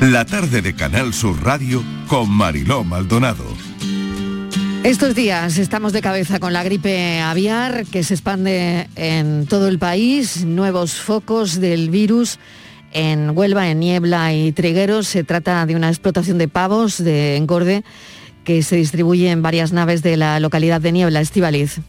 La tarde de Canal Sur Radio con Mariló Maldonado. Estos días estamos de cabeza con la gripe aviar que se expande en todo el país, nuevos focos del virus en Huelva, en Niebla y Trigueros. Se trata de una explotación de pavos de engorde que se distribuye en varias naves de la localidad de Niebla, Estivaliz.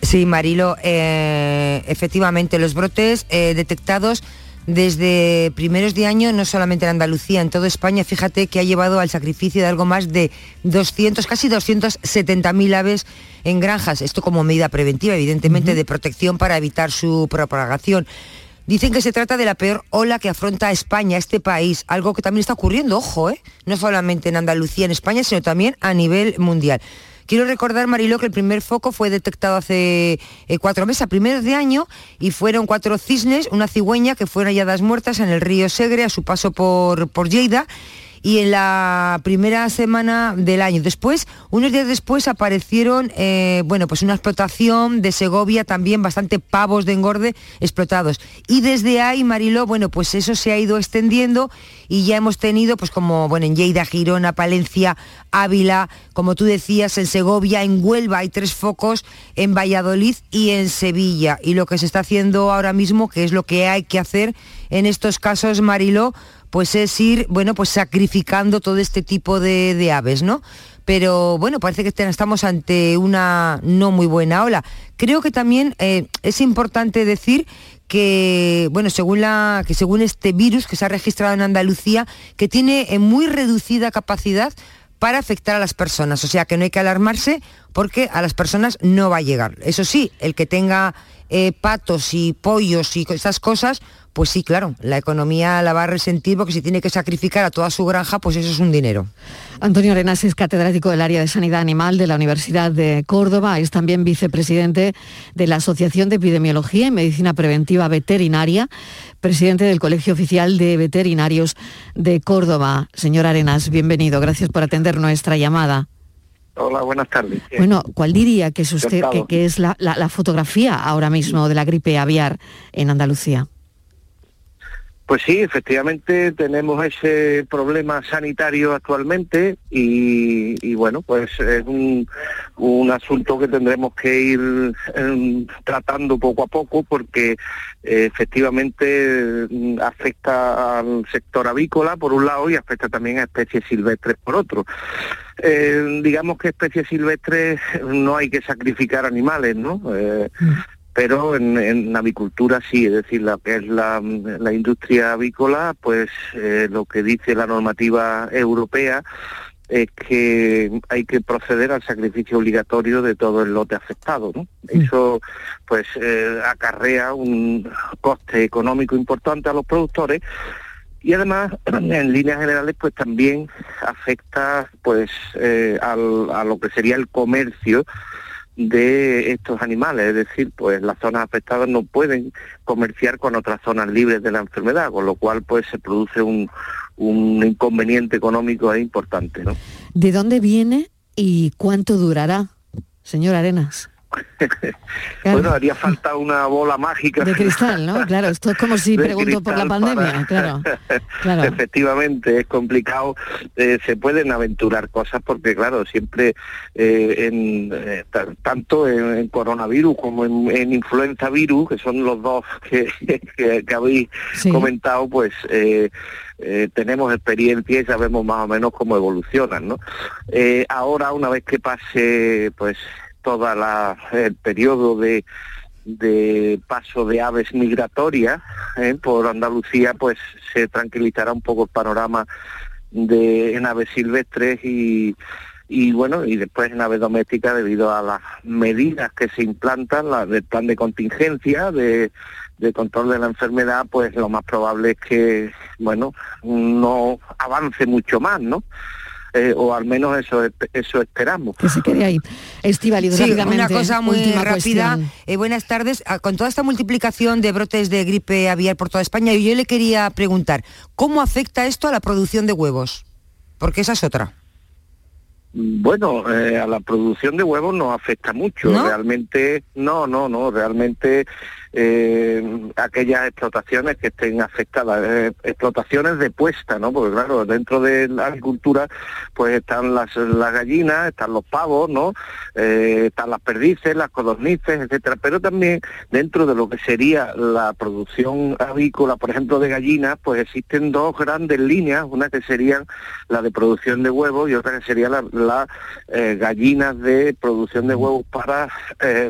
Sí, Marilo, eh, efectivamente, los brotes eh, detectados desde primeros de año, no solamente en Andalucía, en toda España, fíjate que ha llevado al sacrificio de algo más de 200, casi 270.000 aves en granjas. Esto como medida preventiva, evidentemente, de protección para evitar su propagación. Dicen que se trata de la peor ola que afronta España, este país, algo que también está ocurriendo, ojo, ¿eh? no solamente en Andalucía, en España, sino también a nivel mundial. Quiero recordar, Mariló, que el primer foco fue detectado hace eh, cuatro meses, a primeros de año, y fueron cuatro cisnes, una cigüeña, que fueron halladas muertas en el río Segre a su paso por, por Lleida, y en la primera semana del año. Después, unos días después, aparecieron, eh, bueno, pues una explotación de Segovia, también bastante pavos de engorde explotados. Y desde ahí, Mariló, bueno, pues eso se ha ido extendiendo y ya hemos tenido, pues como, bueno, en Lleida, Girona, Palencia, Ávila, como tú decías, en Segovia, en Huelva hay tres focos, en Valladolid y en Sevilla. Y lo que se está haciendo ahora mismo, que es lo que hay que hacer en estos casos, Mariló, pues es ir, bueno, pues sacrificando todo este tipo de, de aves, ¿no? Pero bueno, parece que estamos ante una no muy buena ola. Creo que también eh, es importante decir que, bueno, según, la, que según este virus que se ha registrado en Andalucía, que tiene eh, muy reducida capacidad para afectar a las personas. O sea que no hay que alarmarse porque a las personas no va a llegar. Eso sí, el que tenga eh, patos y pollos y esas cosas, pues sí, claro, la economía la va a resentir porque si tiene que sacrificar a toda su granja, pues eso es un dinero. Antonio Arenas es catedrático del área de Sanidad Animal de la Universidad de Córdoba, es también vicepresidente de la Asociación de Epidemiología y Medicina Preventiva Veterinaria, presidente del Colegio Oficial de Veterinarios de Córdoba. Señor Arenas, bienvenido, gracias por atender nuestra llamada. Hola, buenas tardes. Bueno, ¿cuál diría que es usted que, Encantado. que es la, la- la fotografía ahora mismo de la gripe aviar en Andalucía? Pues sí, efectivamente tenemos ese problema sanitario actualmente y, bueno, pues es un, un asunto que tendremos que ir em, tratando poco a poco porque eh, efectivamente mm, afecta al sector avícola por un lado y afecta también a especies silvestres por otro. Eh, digamos que especies silvestres no hay que sacrificar animales, ¿no? Eh, pero en, en avicultura sí, es decir, la que es la, la industria avícola, pues eh, lo que dice la normativa europea es que hay que proceder al sacrificio obligatorio de todo el lote afectado, ¿no? Eso pues eh, acarrea un coste económico importante a los productores y además en líneas generales pues también afecta pues eh, al- a lo que sería el comercio de estos animales, es decir, pues las zonas afectadas no pueden comerciar con otras zonas libres de la enfermedad, con lo cual pues se produce un, un inconveniente económico importante, ¿no? ¿De dónde viene y cuánto durará, señor Arenas? Bueno, haría falta una bola mágica. De cristal, ¿no? Claro, esto es como si pregunto por la pandemia, para- claro. claro. Efectivamente, es complicado. eh, se pueden aventurar cosas porque, claro, siempre eh, en, eh, ta- tanto en, en coronavirus como en, en influenza virus, que son los dos que, que- que habéis Sí. comentado, pues eh, eh, tenemos experiencia y sabemos más o menos cómo evolucionan, ¿no? Eh, ahora, una vez que pase, pues, toda la el periodo de de paso de aves migratorias ¿eh? por Andalucía, pues se tranquilizará un poco el panorama de en aves silvestres y, y bueno, y después en aves domésticas debido a las medidas que se implantan, la del plan de contingencia, de, de control de la enfermedad, pues lo más probable es que, bueno, no avance mucho más, ¿no? Eh, o al menos eso eso esperamos. Que se quede ahí. Estivali, Sí, una cosa muy última rápida. Eh, buenas tardes. Ah, Con toda esta multiplicación de brotes de gripe aviar por toda España, yo le quería preguntar, ¿cómo afecta esto a la producción de huevos? Porque esa es otra. Bueno, eh, a la producción de huevos no afecta mucho. ¿No? Realmente, no, no, no. Realmente eh, aquellas explotaciones que estén afectadas, eh, explotaciones de puesta, ¿no? Porque claro, dentro de la agricultura, pues están las, gallinas, están los pavos, ¿no? Eh, están las perdices, las codornices, etcétera. Pero también dentro de lo que sería la producción avícola, por ejemplo, de gallinas, pues existen dos grandes líneas, una que serían la de producción de huevos y otra que sería la, la, gallinas de producción de huevos para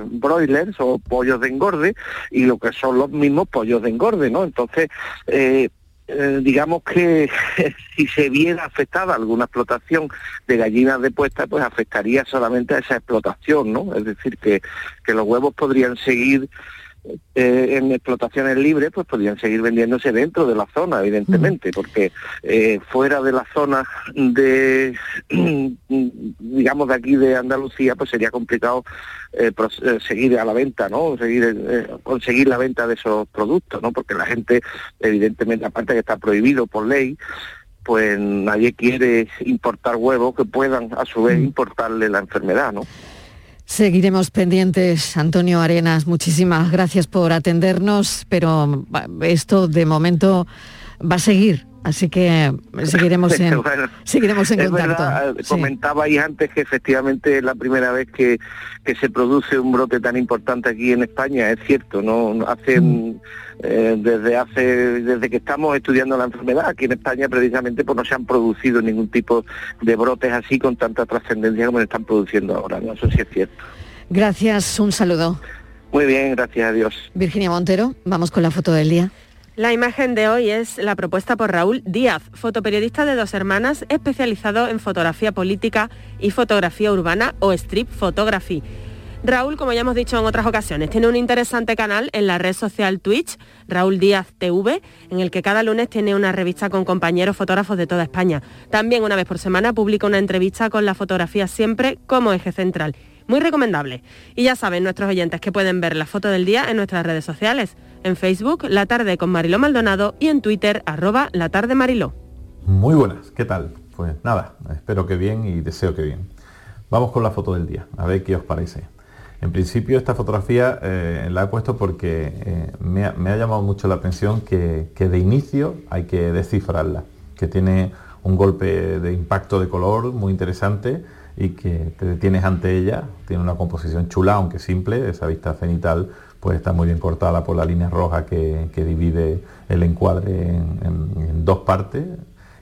broilers o pollos de engorde y lo que son los mismos pollos de engorde, ¿no? Entonces, eh, eh, digamos que si se viera afectada alguna explotación de gallinas de puesta, pues afectaría solamente a esa explotación, ¿no? Es decir, que, que los huevos podrían seguir eh, en explotaciones libres, pues podrían seguir vendiéndose dentro de la zona, evidentemente, porque eh, fuera de la zona de, digamos, de aquí de Andalucía, pues sería complicado eh, seguir a la venta, ¿no? Seguir, conseguir la venta de esos productos, ¿no? Porque la gente, evidentemente, aparte que está prohibido por ley, pues nadie quiere importar huevos que puedan a su vez importarle la enfermedad, ¿no? Seguiremos pendientes, Antonio Arenas, muchísimas gracias por atendernos, pero esto de momento va a seguir Así que seguiremos en, Bueno, seguiremos en contacto. verdad, eh, Sí. comentabais antes que efectivamente es la primera vez que, que se produce un brote tan importante aquí en España, es cierto, no No hace mm, eh, desde hace desde que estamos estudiando la enfermedad aquí en España precisamente pues no se han producido ningún tipo de brotes así con tanta trascendencia como se están produciendo ahora, no eso sí es cierto. Gracias, un saludo. Muy bien, gracias a Dios. Virginia Montero, vamos con la foto del día. La imagen de hoy es la propuesta por Raúl Díaz, fotoperiodista de dos hermanas especializado en fotografía política y fotografía urbana o strip photography. Raúl, como ya hemos dicho en otras ocasiones, tiene un interesante canal en la red social Twitch, Raúl Díaz TV, en el que cada lunes tiene una revista con compañeros fotógrafos de toda España. También una vez por semana publica una entrevista con la fotografía siempre como eje central. Muy recomendable. Y ya saben nuestros oyentes que pueden ver la foto del día en nuestras redes sociales. En Facebook, La Tarde con Mariló Maldonado y en Twitter, arroba La Tarde Mariló. Muy buenas, ¿qué tal? Pues nada, espero que bien y deseo que bien. Vamos con la foto del día, a ver qué os parece. En principio esta fotografía eh, la he puesto porque eh, me, ha, llamado mucho la atención que, de inicio hay que descifrarla, que tiene un golpe de impacto de color muy interesante y que te detienes ante ella, tiene una composición chula, aunque simple, esa vista cenital pues está muy bien cortada por la línea roja que, divide el encuadre en, en- en dos partes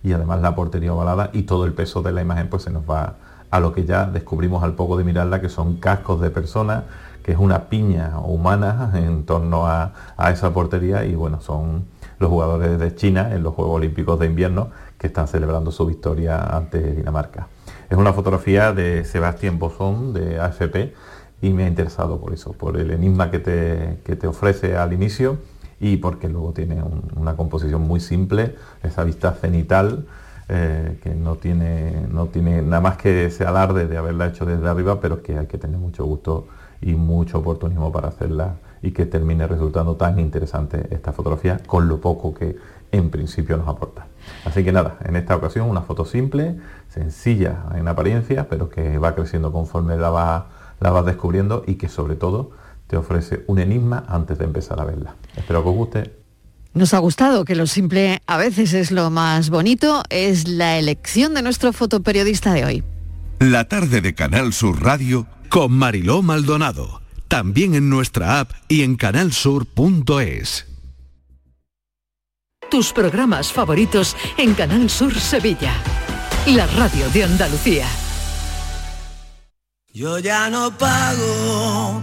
y además la portería ovalada y todo el peso de la imagen pues se nos va a lo que ya descubrimos al poco de mirarla que son cascos de personas que es una piña humana en torno a, a esa portería y bueno son los jugadores de China en los Juegos Olímpicos de Invierno que están celebrando su victoria ante Dinamarca. Es una fotografía de Sebastián Bosón de AFP y me ha interesado por eso, por el enigma que te, que te ofrece al inicio y porque luego tiene un- una composición muy simple, esa vista cenital eh, que no tiene, no tiene nada más que ese alarde de haberla hecho desde arriba, pero que hay que tener mucho gusto y mucho oportunismo para hacerla y que termine resultando tan interesante esta fotografía con lo poco que en principio nos aporta. Así que nada, en esta ocasión una foto simple, sencilla en apariencia, pero que va creciendo conforme la vas la vas descubriendo y que sobre todo te ofrece un enigma antes de empezar a verla. Espero que os guste. Nos ha gustado que lo simple a veces es lo más bonito, es la elección de nuestro fotoperiodista de hoy. La tarde de Canal Sur Radio Con Mariló Maldonado. También en nuestra app y en canalsur.es. Tus programas favoritos en Canal Sur Sevilla. La radio de Andalucía. Yo ya no pago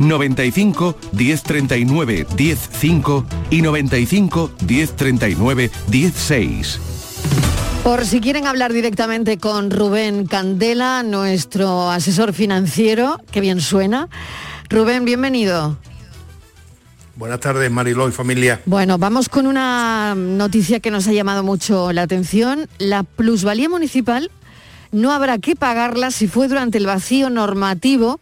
95 1039 105 y 95 1039 16. Por si quieren hablar directamente con Rubén Candela, nuestro asesor financiero, que bien suena. Rubén, bienvenido. Buenas tardes, Mariló y familia. Bueno, vamos con una noticia que nos ha llamado mucho la atención. La plusvalía municipal no habrá que pagarla si fue durante el vacío normativo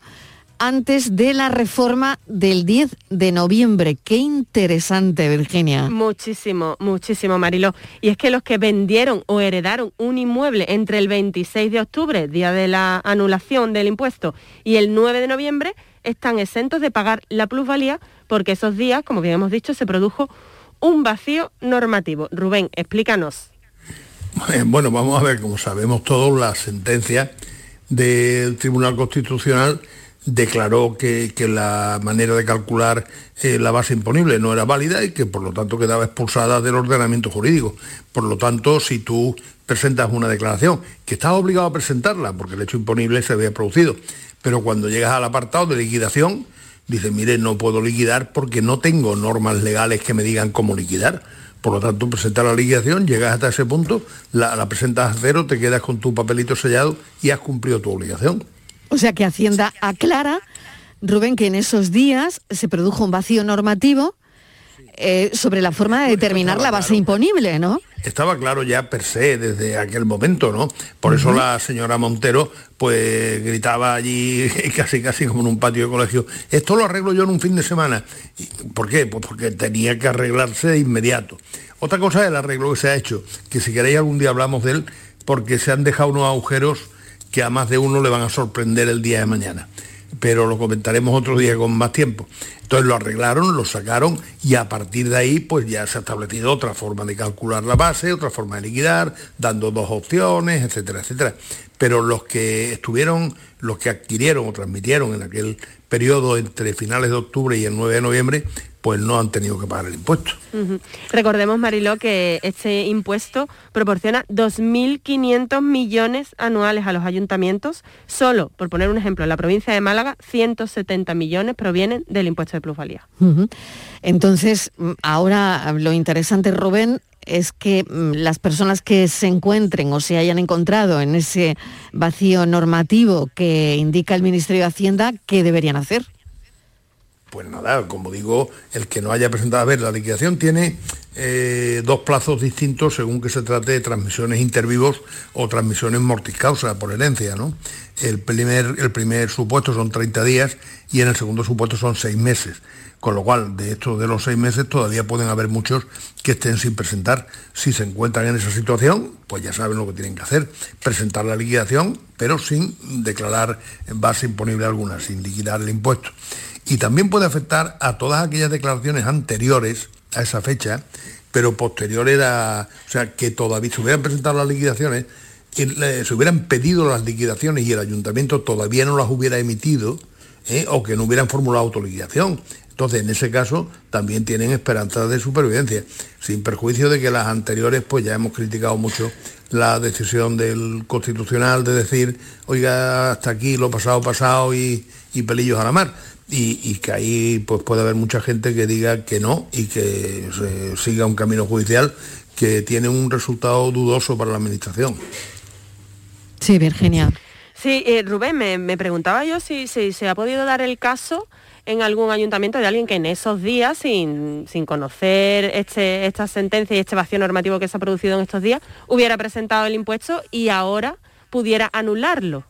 antes de la reforma del 10 de noviembre. Qué interesante, Virginia. Muchísimo, muchísimo, Mariló. Y es que los que vendieron o heredaron un inmueble entre el 26 de octubre, día de la anulación del impuesto, y el 9 de noviembre, están exentos de pagar la plusvalía porque esos días, como bien hemos dicho, se produjo un vacío normativo. Rubén, explícanos. Eh, Bueno, vamos a ver, como sabemos todos, la sentencia del Tribunal Constitucional declaró que, que la manera de calcular eh, la base imponible no era válida y que por lo tanto quedaba expulsada del ordenamiento jurídico. Por lo tanto, si tú presentas una declaración, que estás obligado a presentarla porque el hecho imponible se había producido, pero cuando llegas al apartado de liquidación, dices, mire, no puedo liquidar porque no tengo normas legales que me digan cómo liquidar. Por lo tanto, presentar la liquidación, llegas hasta ese punto, la, la presentas a cero, te quedas con tu papelito sellado y has cumplido tu obligación. O sea que Hacienda aclara, Rubén, que en esos días se produjo un vacío normativo eh, sobre la forma de determinar la base imponible, ¿no? Estaba claro ya per se desde aquel momento, ¿no? Por eso la señora Montero pues gritaba allí casi casi como en un patio de colegio, esto lo arreglo yo en un fin de semana. ¿Y ¿Por qué? Pues porque tenía que arreglarse de inmediato. Otra cosa es el arreglo que se ha hecho, que si queréis algún día hablamos de él, porque se han dejado unos agujeros que a más de uno le van a sorprender el día de mañana. Pero lo comentaremos otro día con más tiempo. Entonces lo arreglaron, lo sacaron y a partir de ahí pues ya se ha establecido otra forma de calcular la base, otra forma de liquidar, dando dos opciones, etcétera, etcétera. Pero los que estuvieron, los que adquirieron o transmitieron en aquel periodo entre finales de octubre y el 9 de noviembre, pues no han tenido que pagar el impuesto. Recordemos, Mariló, que este impuesto proporciona 2.500 millones anuales a los ayuntamientos. Solo, por poner un ejemplo, en la provincia de Málaga, 170 millones provienen del impuesto de plusvalía. Entonces, mm, ahora lo interesante, Rubén, es que mm, las personas que se encuentren o se hayan encontrado en ese vacío normativo que indica el Ministerio de Hacienda, ¿qué deberían hacer? Pues nada, como digo, el que no haya presentado a ver la liquidación tiene eh, dos plazos distintos según que se trate de transmisiones intervivos o transmisiones mortis causa por herencia, ¿no? El primer, el primer supuesto son 30 días y en el segundo supuesto son 6 meses. Con lo cual, de estos de los seis meses todavía pueden haber muchos que estén sin presentar. Si se encuentran en esa situación, pues ya saben lo que tienen que hacer. Presentar la liquidación, pero sin declarar base imponible alguna, sin liquidar el impuesto. Y también puede afectar a todas aquellas declaraciones anteriores a esa fecha, pero posteriores a, o sea, que todavía se hubieran presentado las liquidaciones, se hubieran pedido las liquidaciones y el ayuntamiento todavía no las hubiera emitido, ¿eh? o que no hubieran formulado autoliquidación. Entonces, en ese caso, también tienen esperanzas de supervivencia, sin perjuicio de que las anteriores, pues ya hemos criticado mucho la decisión del Constitucional de decir, oiga, hasta aquí lo pasado, pasado y, y pelillos a la mar. Y, y que ahí pues puede haber mucha gente que diga que no y que se siga un camino judicial que tiene un resultado dudoso para la administración. Sí, Virginia. Sí, eh, Rubén, me, me preguntaba yo si, si se ha podido dar el caso en algún ayuntamiento de alguien que en esos días, sin, sin conocer este, esta sentencia y este vacío normativo que se ha producido en estos días, hubiera presentado el impuesto y ahora pudiera anularlo.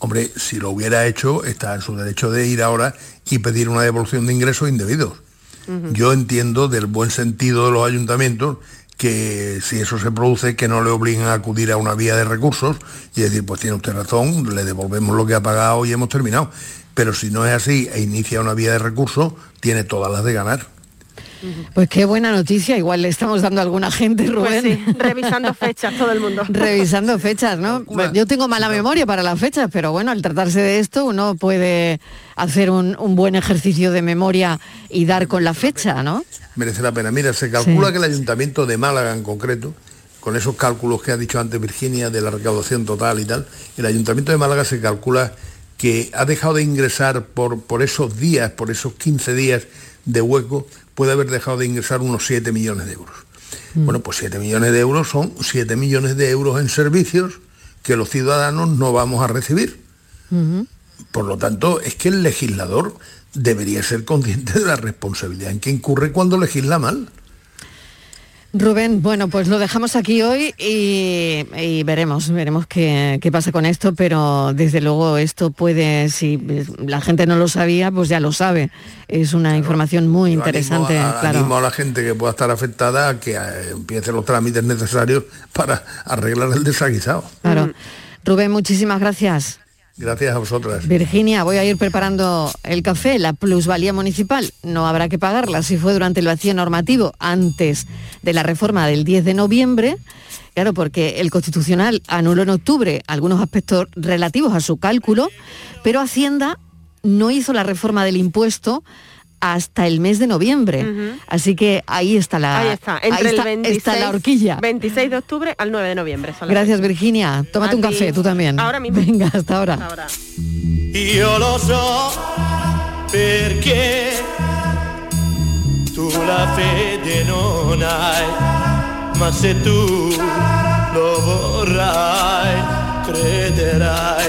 Hombre, si lo hubiera hecho, está en su derecho de ir ahora y pedir una devolución de ingresos indebidos. Yo entiendo del buen sentido de los ayuntamientos que si eso se produce, que no le obliguen a acudir a una vía de recursos y decir, pues tiene usted razón, le devolvemos lo que ha pagado y hemos terminado. Pero si no es así e inicia una vía de recursos, tiene todas las de ganar. Pues qué buena noticia, igual le estamos dando a alguna gente, Rubén. Pues sí, revisando fechas todo el mundo. Revisando fechas, ¿no? Bueno, Yo tengo mala memoria para las fechas, pero bueno, al tratarse de esto uno puede hacer un, un buen ejercicio de memoria y dar con la fecha, ¿no? merece la pena. Mira, se calcula Sí. que el Ayuntamiento de Málaga en concreto, con esos cálculos que ha dicho antes Virginia de la recaudación total y tal, el Ayuntamiento de Málaga se calcula que ha dejado de ingresar por, por esos días, por esos 15 días de hueco, puede haber dejado de ingresar unos 7 millones de euros. Bueno, pues 7 millones de euros son 7 millones de euros en servicios que los ciudadanos no vamos a recibir. Por lo tanto, es que el legislador debería ser consciente de la responsabilidad en que incurre cuando legisla mal. Rubén, bueno, pues lo dejamos aquí hoy y, y veremos, veremos qué, qué pasa con esto, pero desde luego esto puede, si la gente no lo sabía, pues ya lo sabe. Es una información muy interesante, animo a, claro. animo a la gente que pueda estar afectada a que eh, empiece los trámites necesarios para arreglar el desaguisado. Claro. Rubén, muchísimas gracias. Gracias a vosotras. Virginia, voy a ir preparando el café. La plusvalía municipal no habrá que pagarla si fue durante el vacío normativo antes de la reforma del 10 de noviembre. Claro, porque el Constitucional anuló en octubre algunos aspectos relativos a su cálculo, pero Hacienda no hizo la reforma del impuesto hasta el mes de noviembre. Así que ahí está la, Ahí está, entre ahí está, el 26, está la horquilla. 26 de octubre al 9 de noviembre. Gracias Virginia. Tómate A un ti. café, tú también. Ahora mismo. Venga, hasta ahora. Hasta ahora. Io lo so perché tu la fede non hai, ma se tu lo vorrai, crederai.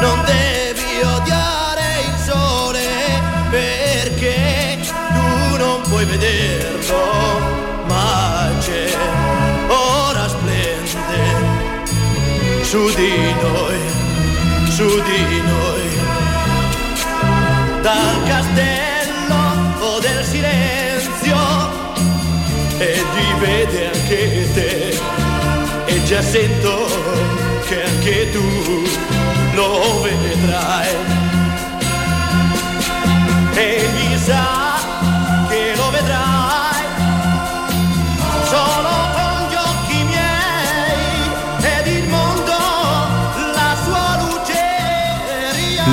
Non devi su di noi su di noi. Dal castello del silenzio, egli vede anche te e già sento che anche tu lo vedrai. Egli sa che